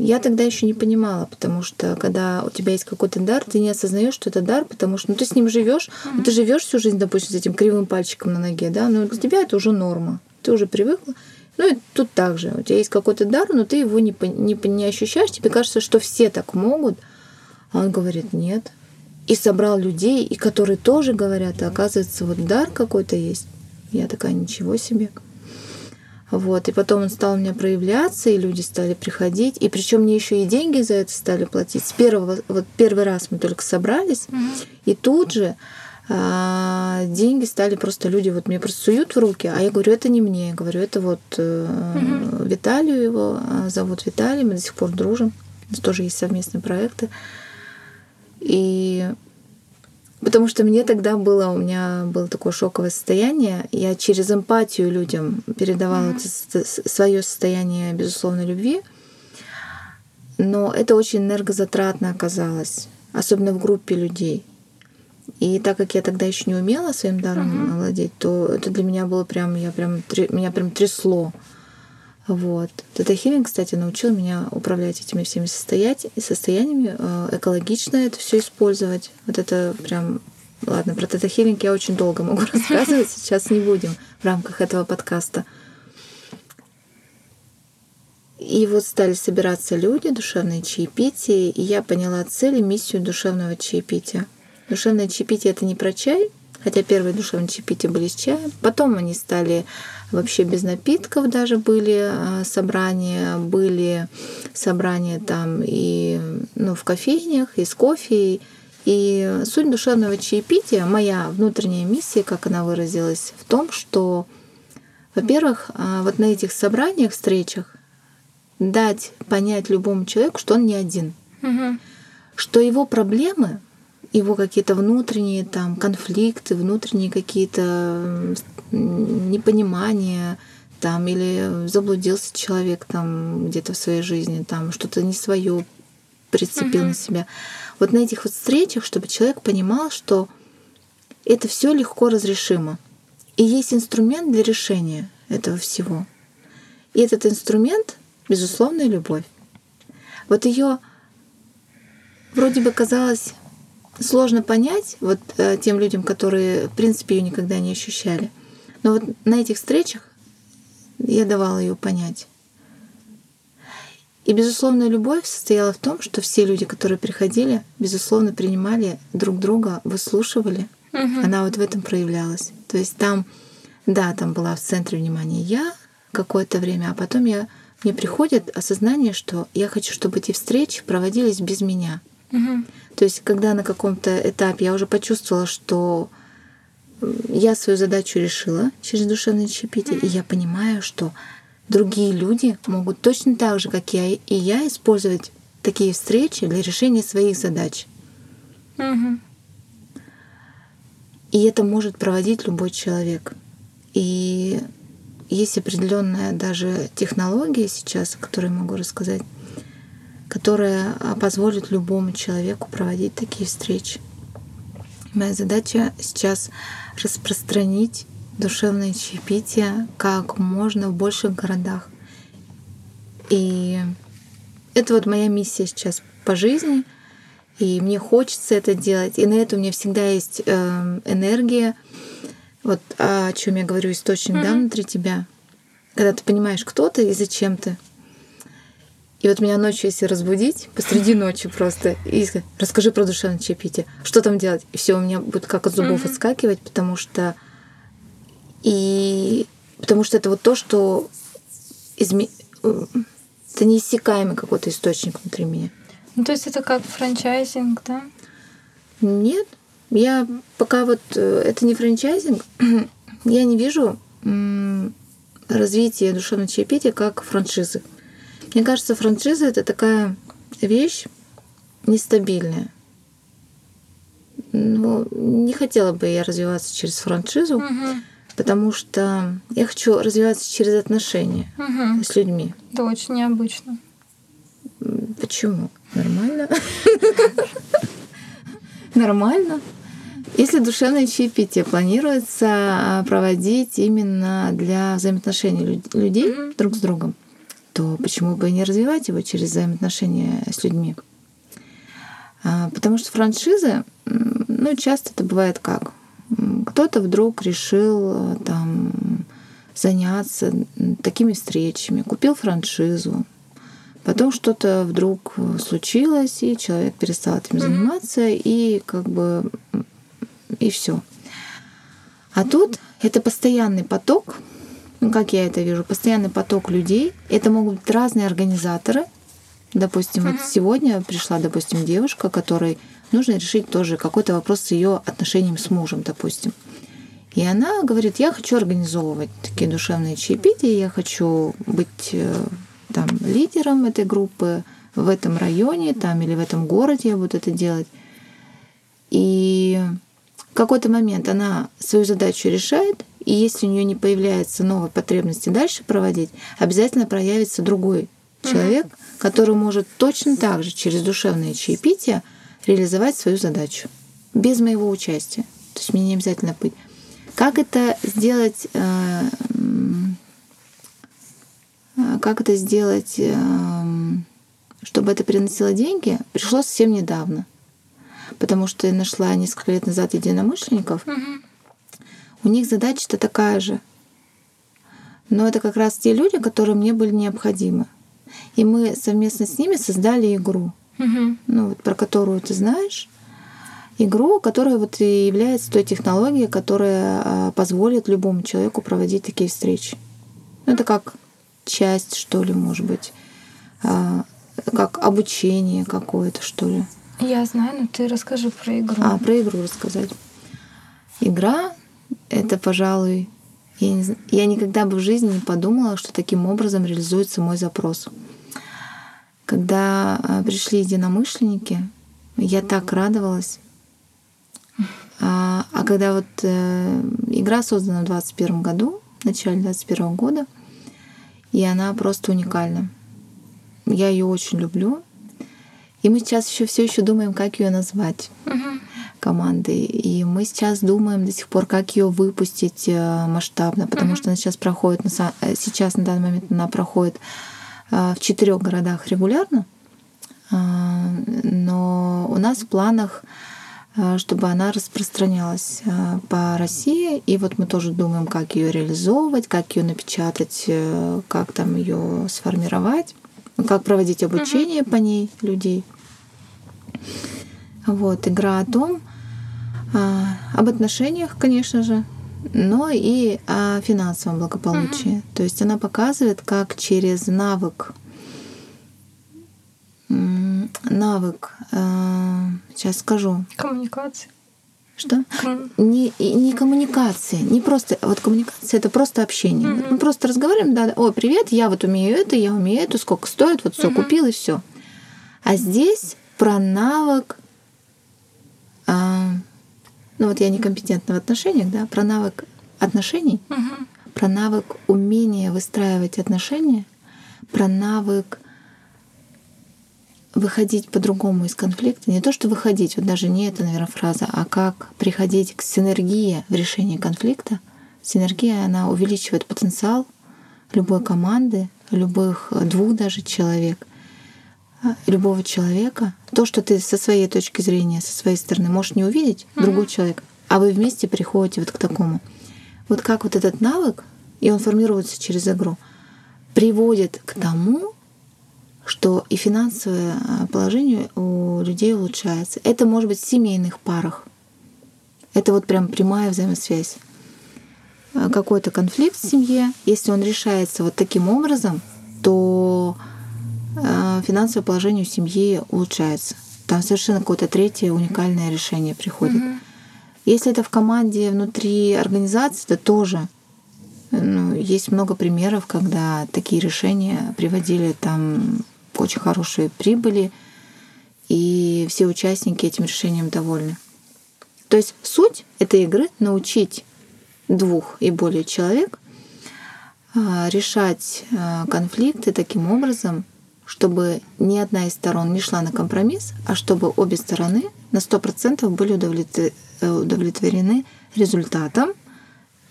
Speaker 2: Я тогда еще не понимала, потому что когда у тебя есть какой-то дар, ты не осознаешь, что это дар, потому что ну, ты с ним живешь, mm-hmm. ты живешь всю жизнь, допустим, с этим кривым пальчиком на ноге, да, но для тебя это уже норма, ты уже привыкла. Ну и тут также, у тебя есть какой-то дар, но ты его не, не, не ощущаешь, тебе кажется, что все так могут, а он говорит, нет. И собрал людей, и которые тоже говорят, а оказывается, вот дар какой-то есть. Я такая, ничего себе. Вот. И потом он стал у меня проявляться, и люди стали приходить. И причем мне еще и деньги за это стали платить. С первого, вот первый раз мы только собрались, mm-hmm. и тут же а, деньги стали просто люди вот мне просто суют в руки, а я говорю, это не мне, я говорю, это вот mm-hmm. Виталию его а, зовут Виталий, мы до сих пор дружим, у нас тоже есть совместные проекты. И Потому что мне тогда было, у меня было такое шоковое состояние. Я через эмпатию людям передавала mm-hmm. свое состояние безусловной любви. Но это очень энергозатратно оказалось, особенно в группе людей. И так как я тогда еще не умела своим даром mm-hmm. владеть, то это для меня было прям, я прям, меня прям трясло. Вот. Тета Хилинг, кстати, научил меня управлять этими всеми состояниями, э, экологично это все использовать. Вот это прям Ладно, про Тета Хилинг я очень долго могу рассказывать, сейчас не будем в рамках этого подкаста. И вот стали собираться люди, душевные чаепития, и я поняла цель и миссию душевного чаепития. Душевное чаепитие — это не про чай, хотя первые душевные чаепития были с чаем. Потом они стали вообще без напитков даже были а, собрания, были собрания там и ну, в кофейнях, и с кофе. И суть душевного чаепития, моя внутренняя миссия, как она выразилась, в том, что, во-первых, а, вот на этих собраниях, встречах дать понять любому человеку, что он не один, угу. что его проблемы его какие-то внутренние там конфликты, внутренние какие-то непонимания, там, или заблудился человек там где-то в своей жизни, там что-то не свое прицепил uh-huh. на себя. Вот на этих вот встречах, чтобы человек понимал, что это все легко разрешимо. И есть инструмент для решения этого всего. И этот инструмент, безусловно, любовь. Вот ее вроде бы казалось сложно понять вот э, тем людям, которые, в принципе, ее никогда не ощущали. Но вот на этих встречах я давала ее понять. И безусловная любовь состояла в том, что все люди, которые приходили, безусловно, принимали друг друга, выслушивали. Угу. Она вот в этом проявлялась. То есть там, да, там была в центре внимания я какое-то время, а потом я, мне приходит осознание, что я хочу, чтобы эти встречи проводились без меня. Угу. То есть, когда на каком-то этапе я уже почувствовала, что я свою задачу решила через душевное чаепитие, mm и я понимаю, что другие люди могут точно так же, как я и я, использовать такие встречи для решения своих задач.
Speaker 1: mm
Speaker 2: И это может проводить любой человек. И есть определенная даже технология сейчас, о которой могу рассказать, которая позволит любому человеку проводить такие встречи. Моя задача сейчас распространить душевное чаепитие как можно в больших городах. И это вот моя миссия сейчас по жизни, и мне хочется это делать, и на это у меня всегда есть э, энергия. Вот о чем я говорю, источник, mm-hmm. да, внутри тебя. Когда ты понимаешь, кто ты и зачем ты. И вот меня ночью, если разбудить, посреди ночи просто, и сказать, расскажи про душевное чаепитие, что там делать? И все у меня будет как от зубов mm-hmm. отскакивать, потому что и потому что это вот то, что изме... это неиссякаемый какой-то источник внутри меня.
Speaker 1: Ну, то есть это как франчайзинг, да?
Speaker 2: Нет. Я пока вот э, это не франчайзинг, я не вижу развития душевного чаепития как франшизы. Мне кажется, франшиза это такая вещь нестабильная. ну, не хотела бы я развиваться через франшизу,
Speaker 1: Угу.
Speaker 2: потому что я хочу развиваться через отношения
Speaker 1: Угу.
Speaker 2: с людьми.
Speaker 1: Это очень необычно.
Speaker 2: Почему? Нормально. Нормально. Если душевное чаепитие планируется а, проводить именно для взаимоотношений люд- людей друг с другом, то почему бы и не развивать его через взаимоотношения с людьми? А, Потому что франшизы, ну, часто это бывает как? Кто-то вдруг решил э, там заняться такими встречами, купил франшизу, потом что-то вдруг случилось, и человек перестал этим заниматься, и как бы и все. А тут это постоянный поток, ну, как я это вижу, постоянный поток людей. Это могут быть разные организаторы. Допустим, вот
Speaker 1: Мгм.
Speaker 2: сегодня пришла, допустим, девушка, которой нужно решить тоже какой-то вопрос с ее отношением с мужем, допустим. И она говорит, я хочу организовывать такие душевные чаепития, я хочу быть э, там лидером этой группы в этом районе там, или в этом городе я буду это делать. И в какой-то момент она свою задачу решает, и если у нее не появляется новой потребности дальше проводить, обязательно проявится другой человек, который может точно так же через душевное чаепитие реализовать свою задачу без моего участия. То есть мне не обязательно быть. Как это сделать? э, э, Как это сделать, эм, чтобы это приносило деньги, пришло совсем недавно. Потому что я нашла несколько лет назад единомышленников.
Speaker 1: Мгм.
Speaker 2: У них задача-то такая же. Но это как раз те люди, которые мне были необходимы. И мы совместно с ними создали игру,
Speaker 1: Мгм.
Speaker 2: ну, вот, про которую ты знаешь. Игру, которая вот и является той технологией, которая а, позволит любому человеку проводить такие встречи. Ну, это как часть, что ли, может быть, а, как обучение какое-то, что ли.
Speaker 1: Я знаю, но ты расскажи про игру.
Speaker 2: А, про игру рассказать. Игра — это, пожалуй, я, не зн- я никогда бы в жизни не подумала, что таким образом реализуется мой запрос. Когда а, пришли единомышленники, я так радовалась. А, а когда вот э, игра создана в 2021 году, в начале 2021 года, и она просто уникальна. Я ее очень люблю. И мы сейчас еще все еще думаем, как ее назвать
Speaker 1: Мгм.
Speaker 2: Команды. И мы сейчас думаем до сих пор, как ее выпустить э, масштабно, потому
Speaker 1: Мгм.
Speaker 2: что она сейчас проходит, на э, сейчас на данный момент она проходит э, в четырех городах регулярно. А, Но у нас в планах, чтобы она распространялась по России. И вот мы тоже думаем, как ее реализовывать, как ее напечатать, как там ее сформировать, как проводить обучение по ней людей. Вот, игра о том, об отношениях, конечно же, но и о финансовом благополучии. То есть она показывает, как через навык, навык, а, сейчас скажу,
Speaker 1: Коммуникация.
Speaker 2: что?
Speaker 1: Ком-
Speaker 2: Не, не коммуникации, не просто, вот коммуникация это просто общение.
Speaker 1: Мгм.
Speaker 2: Мы просто разговариваем, да, о, привет, я вот умею это, я умею это, сколько стоит, вот все
Speaker 1: Мгм.
Speaker 2: купил и все. А здесь про навык, а, ну вот я некомпетентна в отношениях, да, про навык отношений,
Speaker 1: Мгм.
Speaker 2: про навык умения выстраивать отношения, про навык выходить по-другому из конфликта. Не то, что выходить, вот даже не это, наверное, фраза, а как приходить к синергии в решении конфликта. Синергия, она увеличивает потенциал любой команды, любых э, двух даже человек, любого человека. То, что ты со своей точки зрения, со своей стороны можешь не увидеть, другой человек, а вы вместе приходите вот к такому. Вот как вот этот навык, и он формируется через игру, приводит к тому, что и финансовое а, положение у людей улучшается. Это может быть в семейных парах. Это вот прям прямая взаимосвязь. А, Какой-то конфликт в семье, если он решается вот таким образом, то финансовое положение у семьи улучшается. Там совершенно какое-то третье уникальное решение приходит.
Speaker 1: Мгм.
Speaker 2: Если это в команде внутри организации, то тоже ну, есть много примеров, когда такие решения приводили там к очень хорошей прибыли, и все участники этим решением довольны. То есть суть этой игры — научить двух и более человек а, решать конфликты таким образом, чтобы ни одна из сторон не шла на компромисс, а чтобы обе стороны на 100% были удовлетворены результатом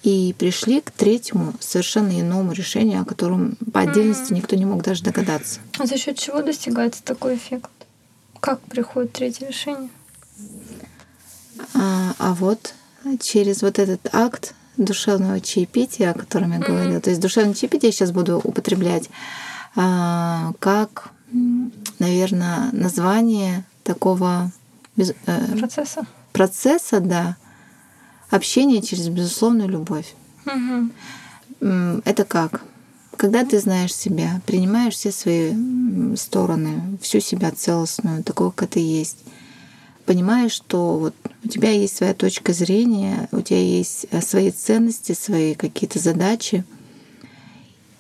Speaker 2: и пришли к третьему совершенно иному решению, о котором по отдельности никто не мог даже догадаться.
Speaker 1: А за счет чего достигается такой эффект? Как приходит третье решение?
Speaker 2: А, а вот через вот этот акт душевного чаепития, о котором я говорила. Mm-hmm. То есть душевное чаепитие я сейчас буду употреблять как, наверное, название такого
Speaker 1: э, процесса.
Speaker 2: Процесса, да. Общение через безусловную любовь.
Speaker 1: Mm-hmm.
Speaker 2: Это как? Когда ты знаешь себя, принимаешь все свои стороны, всю себя целостную, такого, как ты есть, понимаешь, что вот у тебя есть своя точка зрения, у тебя есть э, свои ценности, свои какие-то задачи,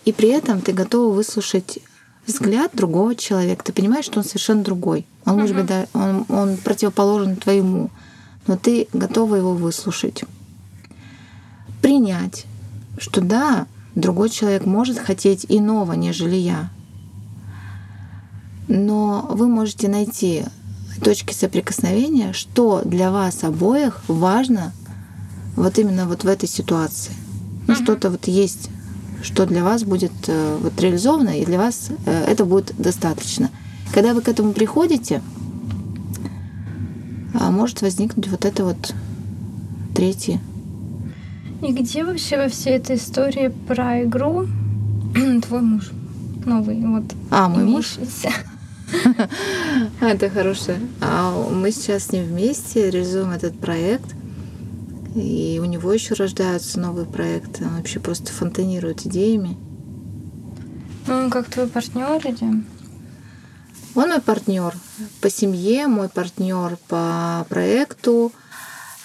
Speaker 2: и при этом ты готова выслушать взгляд другого человека. Ты понимаешь, что он совершенно другой. Он, может быть, да, он, он противоположен твоему, но ты готова его выслушать. Принять, что да, другой человек может хотеть иного, нежели я. Но вы можете найти точки соприкосновения, что для вас обоих важно вот именно вот в этой ситуации. Ну, mm-hmm. что-то вот есть, что для вас будет э, вот реализовано, и для вас э, это будет достаточно. Когда вы к этому приходите, а, может возникнуть вот это вот третье.
Speaker 1: И где вообще во всей этой истории про игру твой муж новый, вот.
Speaker 2: А, мой муж? Это хорошее. А мы сейчас с ним вместе реализуем этот проект. И у него еще рождаются новые проекты. Он вообще просто фонтанирует идеями.
Speaker 1: Ну, он как твой партнер или?
Speaker 2: Он мой партнер по семье, мой партнер по проекту.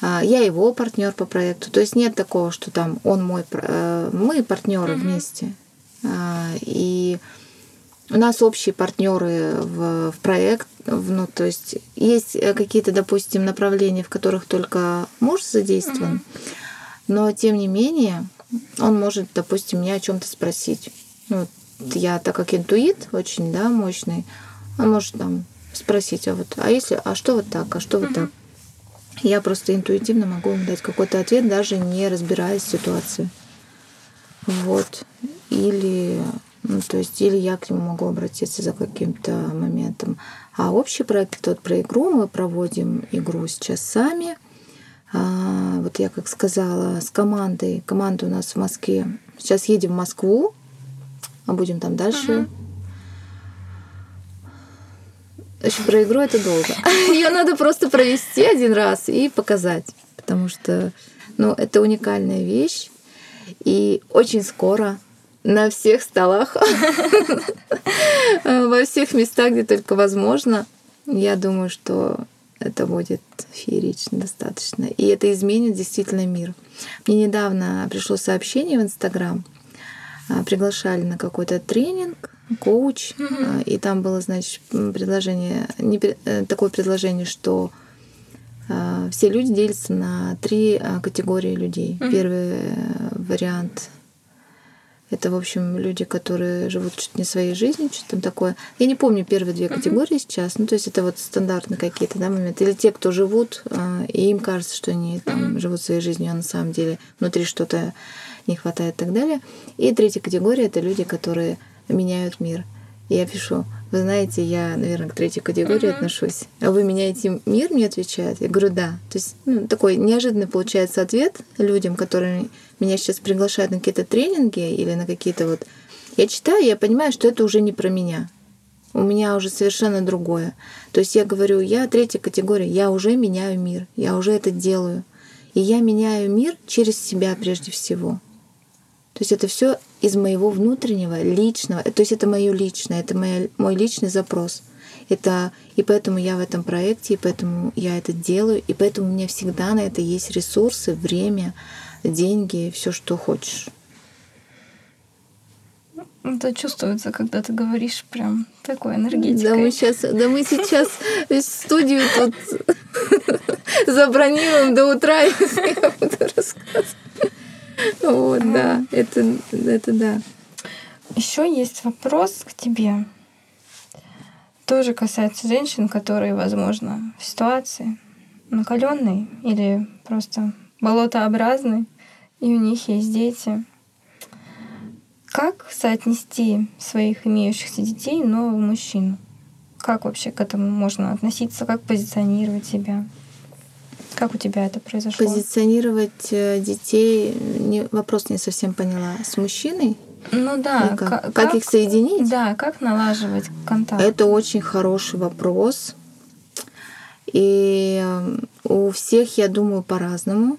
Speaker 2: А, я его партнер по проекту. То есть нет такого, что там он мой, э, мы партнеры mm-hmm. вместе. А, и у нас общие партнеры в, в проект, ну, то есть есть э, какие-то, допустим, направления, в которых только муж задействован, mm-hmm. но тем не менее он может, допустим, меня о чем-то спросить. Ну, я, так как интуит очень, да, мощный, он может там спросить, а вот, а если, а что вот так, а что вот mm-hmm. так? Я просто интуитивно могу ему дать какой-то ответ, даже не разбираясь в ситуации. Вот. Или ну, то есть или я к нему могу обратиться за каким-то моментом. А общий проект тот про игру. Мы проводим игру сейчас сами. А, вот я как сказала, с командой. Команда у нас в Москве. Сейчас едем в Москву, а будем там дальше. Еще про игру это долго. Ее надо просто провести один раз и показать. Потому что ну, это уникальная вещь. И очень скоро на всех столах, во всех местах, где только возможно. Я думаю, что это будет феерично достаточно. И это изменит действительно мир. Мне недавно пришло сообщение в Инстаграм. А, приглашали на какой-то тренинг, коуч, mm-hmm. и там было, значит, предложение, не, э, такое предложение, что а, все люди делятся на три категории людей. Mm-hmm. Первый э, вариант это, в общем, люди, которые живут чуть не своей жизнью, что там такое. Я не помню первые две категории uh-huh. сейчас. Ну, то есть это вот стандартные какие-то да, моменты. Или те, кто живут, а, и им кажется, что они там uh-huh. живут своей жизнью, а на самом деле внутри что-то не хватает и так далее. И третья категория — это люди, которые меняют мир. И я пишу, вы знаете, я, наверное, к третьей категории uh-huh. отношусь. А вы меняете мир, мне отвечают? Я говорю, да. То есть ну, такой неожиданный получается ответ людям, которые меня сейчас приглашают на какие-то тренинги или на какие-то вот... Я читаю, я понимаю, что это уже не про меня. У меня уже совершенно другое. То есть я говорю, я третья категория, я уже меняю мир, я уже это делаю. И я меняю мир через себя прежде всего. То есть это все из моего внутреннего, личного. То есть это мое личное, это мой, мой личный запрос. Это, и поэтому я в этом проекте, и поэтому я это делаю, и поэтому у меня всегда на это есть ресурсы, время, деньги, все, что хочешь.
Speaker 1: Это чувствуется, когда ты говоришь прям такой энергетикой.
Speaker 2: Да мы сейчас, да мы сейчас студию тут забронируем до утра, если я буду рассказывать. Вот, да, это, это да.
Speaker 1: Еще есть вопрос к тебе. Тоже касается женщин, которые, возможно, в ситуации накаленной или просто болотообразной, и у них есть дети. Как соотнести своих имеющихся детей нового мужчину? Как вообще к этому можно относиться? Как позиционировать себя? Как у тебя это произошло?
Speaker 2: Позиционировать э, детей, не, вопрос не совсем поняла, с мужчиной?
Speaker 1: Ну да.
Speaker 2: Как, как, как их соединить?
Speaker 1: Да, как налаживать контакт?
Speaker 2: Это очень хороший вопрос. И э, у всех, я думаю, по-разному.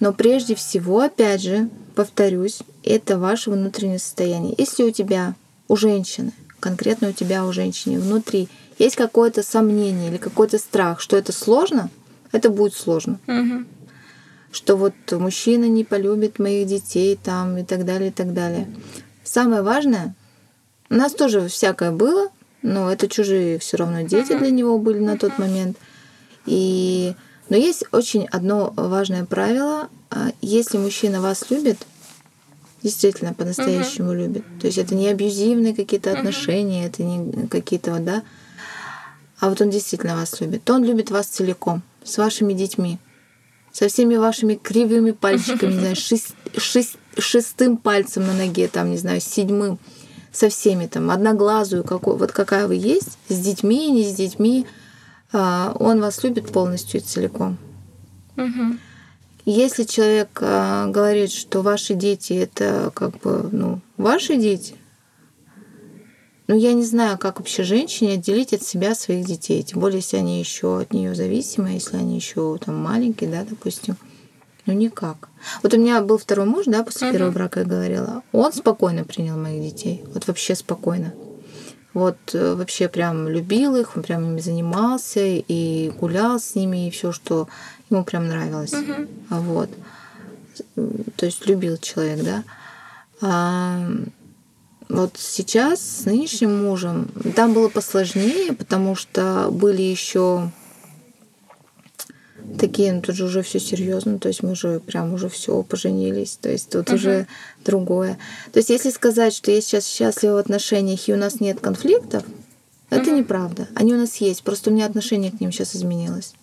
Speaker 2: Но прежде всего, опять же, повторюсь, это ваше внутреннее состояние. Если у тебя, у женщины, конкретно у тебя, у женщины внутри есть какое-то сомнение или какой-то страх, что это сложно, это будет сложно.
Speaker 1: Угу.
Speaker 2: Что вот мужчина не полюбит моих детей там и так далее, и так далее. Самое важное, у нас тоже всякое было, но это чужие все равно дети для него были на тот момент. И но есть очень одно важное правило. А, если мужчина вас любит, действительно по-настоящему uh-huh. любит, то есть это не абьюзивные какие-то uh-huh. отношения, это не какие-то да, а вот он действительно вас любит, то он любит вас целиком, с вашими детьми, со всеми вашими кривыми пальчиками, не знаю, шесть, шесть, шестым пальцем на ноге, там, не знаю, седьмым, со всеми там, одноглазую, какой, вот какая вы есть, с детьми, не с детьми, а, он вас любит полностью и целиком.
Speaker 1: Угу.
Speaker 2: Если человек а, говорит, что ваши дети это как бы ну, ваши дети, ну я не знаю, как вообще женщине отделить от себя своих детей, тем более если они еще от нее зависимы, если они еще там маленькие, да, допустим. Ну никак. Вот у меня был второй муж, да, после uh-huh. первого брака я говорила. Он спокойно принял моих детей. Вот вообще спокойно. Вот э, вообще прям любил их, он прям ими занимался и гулял с ними, и все, что ему прям нравилось.
Speaker 1: Угу.
Speaker 2: Вот. То есть любил человек, да. А вот сейчас с нынешним мужем там было посложнее, потому что были еще такие, ну тут же уже все серьезно, то есть мы уже прям уже все поженились, то есть тут uh-huh. уже другое. То есть если сказать, что я сейчас счастлива в отношениях и у нас нет конфликтов, uh-huh. это неправда. Они у нас есть, просто у меня отношение к ним сейчас изменилось.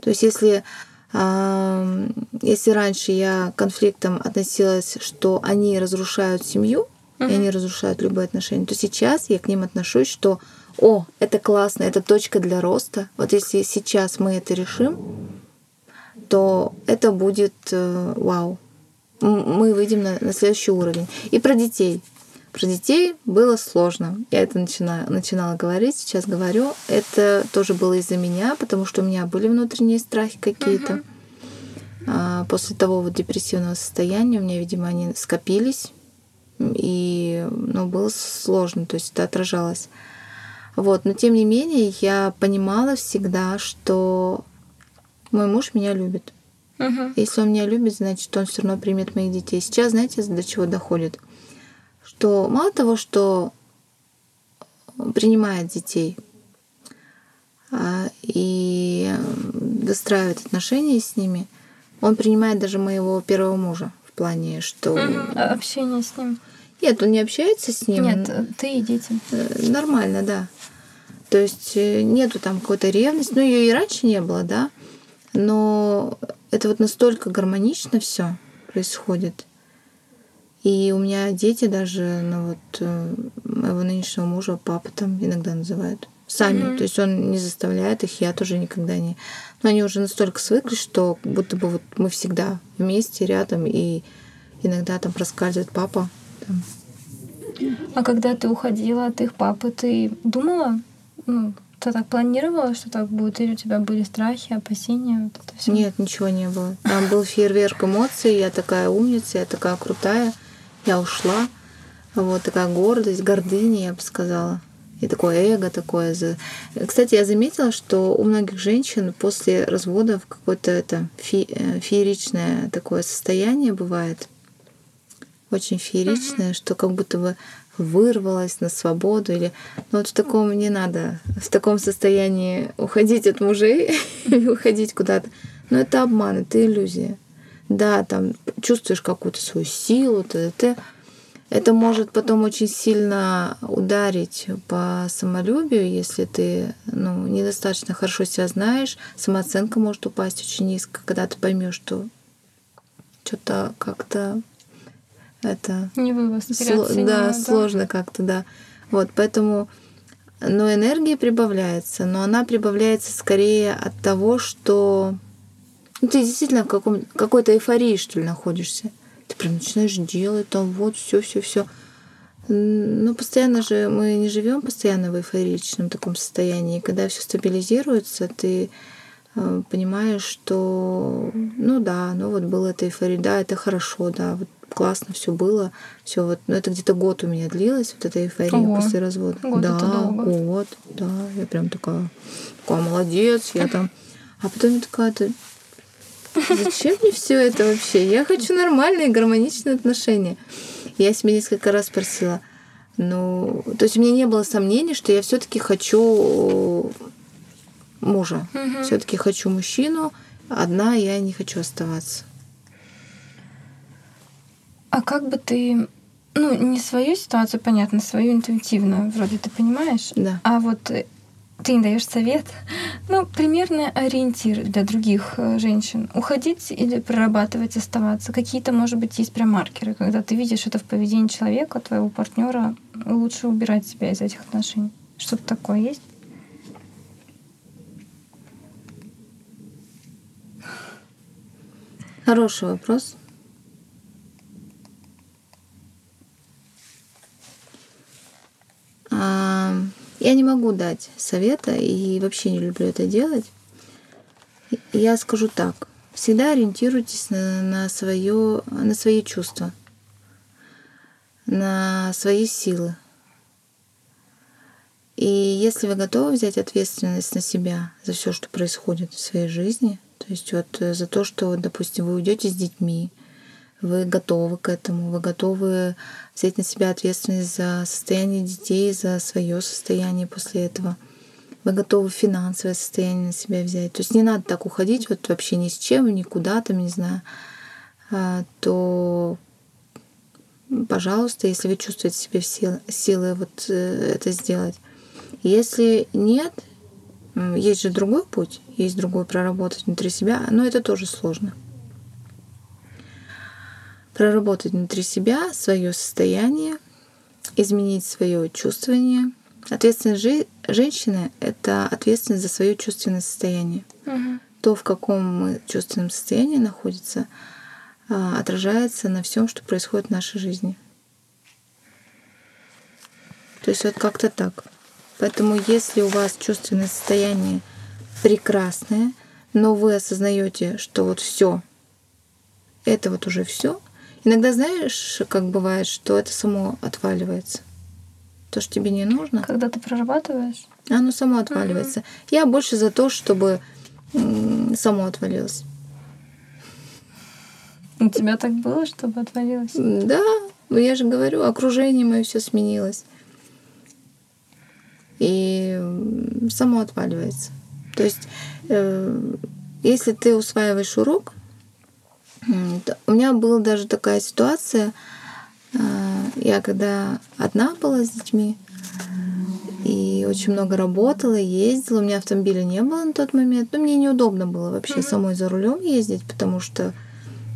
Speaker 2: То есть если если раньше я к конфликтам относилась, что они разрушают семью uh-huh. и они разрушают любые отношения, то сейчас я к ним отношусь, что о, это классно, это точка для роста. Вот если сейчас мы это решим, то это будет э, вау. Мы выйдем на, на следующий уровень. И про детей. Про детей было сложно. Я это начинаю, начинала говорить, сейчас говорю. Это тоже было из-за меня, потому что у меня были внутренние страхи какие-то. Uh-huh. А, после того вот депрессивного состояния у меня, видимо, они скопились. И ну, было сложно, то есть это отражалось. Вот. Но тем не менее, я понимала всегда, что мой муж меня любит.
Speaker 1: Угу.
Speaker 2: Если он меня любит, значит, он все равно примет моих детей. Сейчас, знаете, до чего доходит? Что мало того, что принимает детей а, и выстраивает отношения с ними, он принимает даже моего первого мужа в плане, что...
Speaker 1: Угу. Общение с ним.
Speaker 2: Нет, он не общается с ним.
Speaker 1: Нет, ты и дети.
Speaker 2: Э, нормально, да. То есть э, нету там какой-то ревности. Ну, ее и раньше не было, да но это вот настолько гармонично все происходит. И у меня дети даже, ну вот, э, моего нынешнего мужа папа там иногда называют. Сами. Mm-hmm. То есть он не заставляет их, я тоже никогда не. Но они уже настолько свыклись, что будто бы вот мы всегда вместе, рядом, и иногда там проскальзывает папа. Там.
Speaker 1: А когда ты уходила от их папы, ты думала, ну, ты так планировала, что так будет? Или у тебя были страхи, опасения? Вот это все?
Speaker 2: Нет, ничего не было. Там был фейерверк эмоций. Я такая умница, я такая крутая. Я ушла. Вот такая гордость, гордыня, я бы сказала. И такое эго такое. Кстати, я заметила, что у многих женщин после разводов какое-то это фе э, фееричное такое состояние бывает. Очень фееричное, mm-hmm. что как будто бы вырвалась на свободу или ну вот в таком не надо в таком состоянии уходить от мужей и уходить куда-то но это обман это иллюзия да там чувствуешь какую-то свою силу ты, ты это может потом очень сильно ударить по самолюбию, если ты ну, недостаточно хорошо себя знаешь. Самооценка может упасть очень низко, когда ты поймешь, что что-то как-то это
Speaker 1: не вывоз,
Speaker 2: сло, да, да, сложно как-то, да. Вот, поэтому, но энергия прибавляется, но она прибавляется скорее от того, что ну, ты действительно в каком, какой-то эйфории, что ли, находишься ты прям начинаешь делать, там вот все, все, все. Но постоянно же мы не живем постоянно в эйфоричном таком состоянии. Когда все стабилизируется, ты э, понимаешь, что ну да, ну вот было это эйфория, да, это хорошо, да, вот классно все было, все вот, ну это где-то год у меня длилось, вот эта эйфория Ого. после развода.
Speaker 1: Год
Speaker 2: да,
Speaker 1: это долго.
Speaker 2: год, да, я прям такая, такая молодец, я там, а потом я такая, Зачем мне все это вообще? Я хочу нормальные, гармоничные отношения. Я себе несколько раз спросила. Ну, то есть у меня не было сомнений, что я все-таки хочу мужа. Угу. Все-таки хочу мужчину. Одна я не хочу оставаться.
Speaker 1: А как бы ты, ну, не свою ситуацию, понятно, свою интуитивную, вроде ты понимаешь,
Speaker 2: да.
Speaker 1: а вот ты не даешь совет, ну, примерный ориентир для других э, женщин. Уходить или прорабатывать, оставаться. Какие-то, может быть, есть прям маркеры, когда ты видишь это в поведении человека, твоего партнера, лучше убирать себя из этих отношений. Что-то такое есть?
Speaker 2: Хороший вопрос. А, я не могу дать совета и вообще не люблю это делать. Я скажу так. Всегда ориентируйтесь на, на, свое, на свои чувства, на свои силы. И если вы готовы взять ответственность на себя за все, что происходит в своей жизни, то есть вот за то, что, допустим, вы уйдете с детьми, вы готовы к этому, вы готовы взять на себя ответственность за состояние детей, за свое состояние после этого. Вы готовы финансовое состояние на себя взять. То есть не надо так уходить вот вообще ни с чем, никуда там, не знаю, а, то пожалуйста, если вы чувствуете себе силы, силы вот э, это сделать. Если нет, есть же другой путь, есть другой проработать внутри себя, но это тоже сложно проработать внутри себя свое состояние, изменить свое чувствование. Ответственность жи- женщины — это ответственность за свое чувственное состояние.
Speaker 1: Угу.
Speaker 2: То, в каком мы чувственном состоянии находится, а, отражается на всем, что происходит в нашей жизни. То есть вот как-то так. Поэтому если у вас чувственное состояние прекрасное, но вы осознаете, что вот все, это вот уже все, Иногда знаешь, как бывает, что это само отваливается. То, что тебе не нужно.
Speaker 1: Когда ты прорабатываешь?
Speaker 2: Оно само отваливается. Угу. Я больше за то, чтобы само отвалилось.
Speaker 1: У тебя так было, чтобы отвалилось?
Speaker 2: Да, я же говорю, окружение мое все сменилось. И само отваливается. То есть, э, если ты усваиваешь урок, у меня была даже такая ситуация, а, я когда одна была с детьми, и очень много работала, ездила. У меня автомобиля не было на тот момент. Но мне неудобно было вообще mm-hmm. самой за рулем ездить, потому что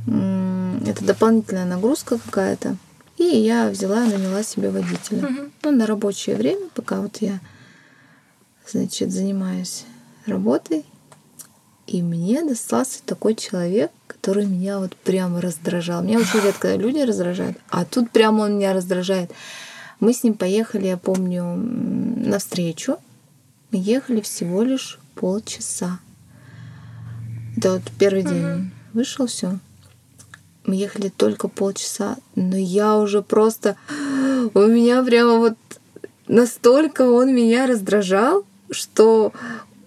Speaker 2: это дополнительная нагрузка какая-то. И я взяла и наняла себе водителя.
Speaker 1: Mm-hmm.
Speaker 2: Ну, на рабочее время, пока вот я, значит, занимаюсь работой. И мне достался такой человек, который меня вот прямо раздражал. Меня очень редко люди раздражают, а тут прямо он меня раздражает. Мы с ним поехали, я помню, на встречу. Мы ехали всего лишь полчаса. Это вот первый день угу. вышел, все. Мы ехали только полчаса, но я уже просто... У меня прямо вот настолько он меня раздражал, что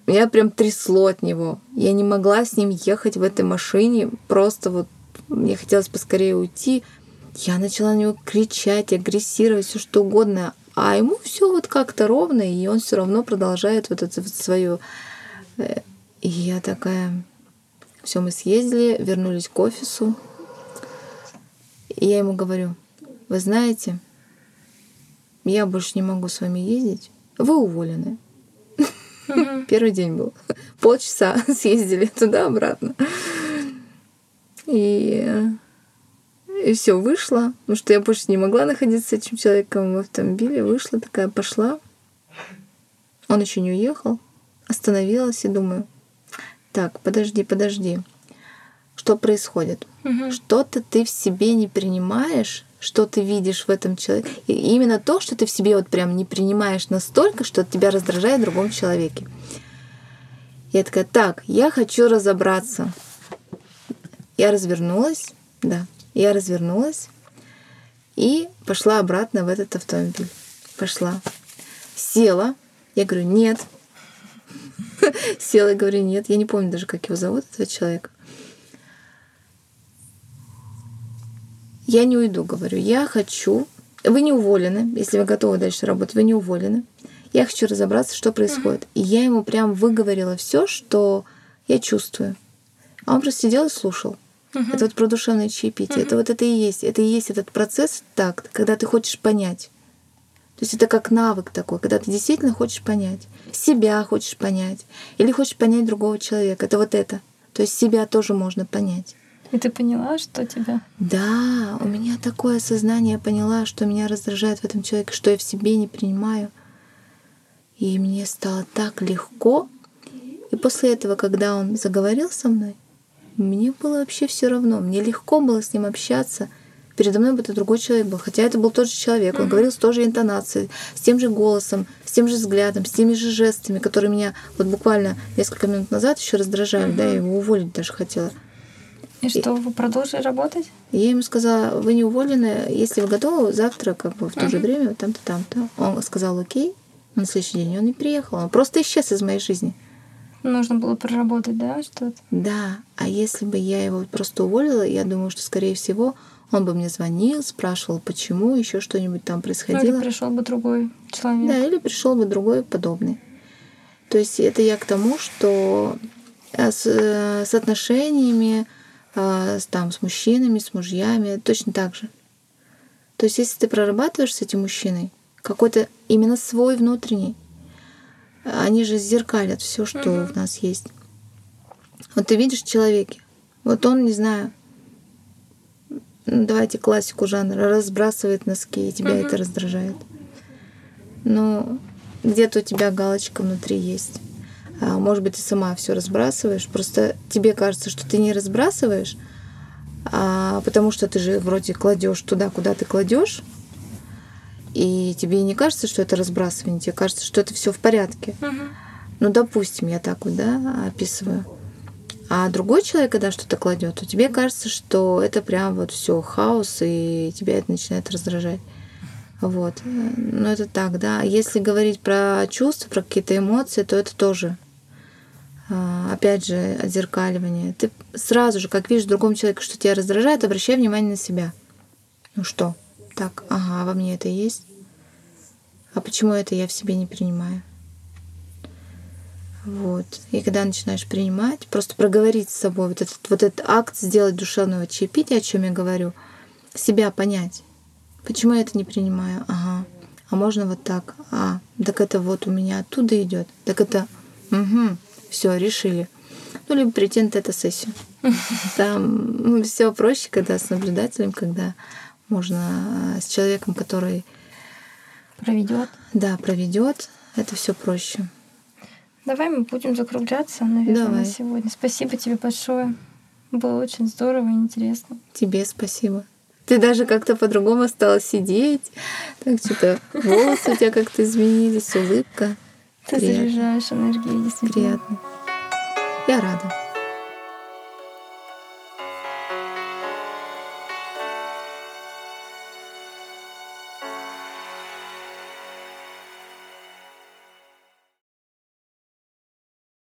Speaker 2: меня прям трясло от него. Я не могла с ним ехать в этой машине. Просто вот мне хотелось поскорее уйти. Я начала на него кричать, агрессировать, все что угодно. А ему все вот как-то ровно, и он все равно продолжает вот это вот свое. Э, и я такая, все, мы съездили, вернулись к офису. И я ему говорю, вы знаете, я больше не могу с вами ездить, вы уволены. Первый день был. Полчаса съездили туда-обратно. И, и все, вышла, потому что я больше не могла находиться с этим человеком в автомобиле. Вышла такая, пошла. Он еще не уехал. Остановилась и думаю, так, подожди, подожди. Что происходит? Угу. Что-то ты в себе не принимаешь, что ты видишь в этом человеке. И именно то, что ты в себе вот прям не принимаешь настолько, что тебя раздражает в другом человеке. Я такая, так, я хочу разобраться. Я развернулась, да, я развернулась и пошла обратно в этот автомобиль. Пошла. Села. Я говорю, нет. Села говорю, нет. Я не помню даже, как его зовут, этого человека. Я не уйду, говорю. Я хочу... Вы не уволены, если вы готовы дальше работать, вы не уволены. Я хочу разобраться, что происходит. И я ему прям выговорила все, что я чувствую. А он просто сидел и слушал. Uh-huh. Это вот про душевное чаепитие. Uh-huh. Это вот это и есть. Это и есть этот процесс так, когда ты хочешь понять. То есть это как навык такой, когда ты действительно хочешь понять. Себя хочешь понять. Или хочешь понять другого человека. Это вот это. То есть себя тоже можно понять.
Speaker 1: И ты поняла, что тебя?
Speaker 2: Да, у меня такое осознание, я поняла, что меня раздражает в этом человеке, что я в себе не принимаю. И мне стало так легко. И после этого, когда он заговорил со мной, мне было вообще все равно. Мне легко было с ним общаться. Передо мной бы это другой человек был. Хотя это был тот же человек. Он mm-hmm. говорил с той же интонацией, с тем же голосом, с тем же взглядом, с теми же жестами, которые меня вот буквально несколько минут назад еще раздражали. Mm-hmm. Да, я его уволить даже хотела.
Speaker 1: И что, вы продолжили работать?
Speaker 2: Я ему сказала, вы не уволены, если вы готовы, завтра как бы в то uh-huh. же время, там-то, там-то. Он сказал, окей. На следующий день он не приехал, он просто исчез из моей жизни.
Speaker 1: Нужно было проработать, да, что-то?
Speaker 2: Да, а если бы я его просто уволила, я думаю, что, скорее всего, он бы мне звонил, спрашивал, почему, еще что-нибудь там происходило. Ну,
Speaker 1: или пришел бы другой человек.
Speaker 2: Да, или пришел бы другой подобный. То есть это я к тому, что э, с, э, с отношениями, а, там, с мужчинами, с мужьями, точно так же. То есть, если ты прорабатываешь с этим мужчиной, какой-то именно свой внутренний, они же зеркалят все, что uh-huh. в нас есть. Вот ты видишь в человеке, вот он, не знаю, ну, давайте классику жанра, разбрасывает носки, и тебя uh-huh. это раздражает. Но где-то у тебя галочка внутри есть. А, может быть, ты сама все разбрасываешь. Просто тебе кажется, что ты не разбрасываешь, а, потому что ты же вроде кладешь туда, куда ты кладешь. И тебе не кажется, что это разбрасывание, тебе кажется, что это все в порядке. Угу. Ну, допустим, я так вот, да, описываю. А другой человек, когда что-то кладет, то тебе кажется, что это прям вот все хаос, и тебя это начинает раздражать. Вот. Ну, это так, да. Если говорить про чувства, про какие-то эмоции, то это тоже а, опять же, отзеркаливание. Ты сразу же, как видишь в другом человеке, что тебя раздражает, обращай внимание на себя. Ну что? Так, ага, во мне это есть. А почему это я в себе не принимаю? Вот. И когда начинаешь принимать, просто проговорить с собой вот этот, вот этот акт сделать душевного чаепития, о чем я говорю, себя понять. Почему я это не принимаю? Ага. А можно вот так? А, так это вот у меня оттуда идет. Так это, угу, все, решили. Ну, либо прийти на тета-сессию. Там все проще, когда с наблюдателем, когда можно с человеком, который
Speaker 1: проведет.
Speaker 2: Да, проведет. Это все проще.
Speaker 1: Давай мы будем закругляться, наверное, Давай. на сегодня. Спасибо тебе большое. Было очень здорово и интересно.
Speaker 2: Тебе спасибо. Ты даже как-то по-другому стала сидеть. Так что-то волосы у тебя как-то изменились, улыбка.
Speaker 1: Ты Приятно. заряжаешь энергией, действительно.
Speaker 2: Приятно. Я рада.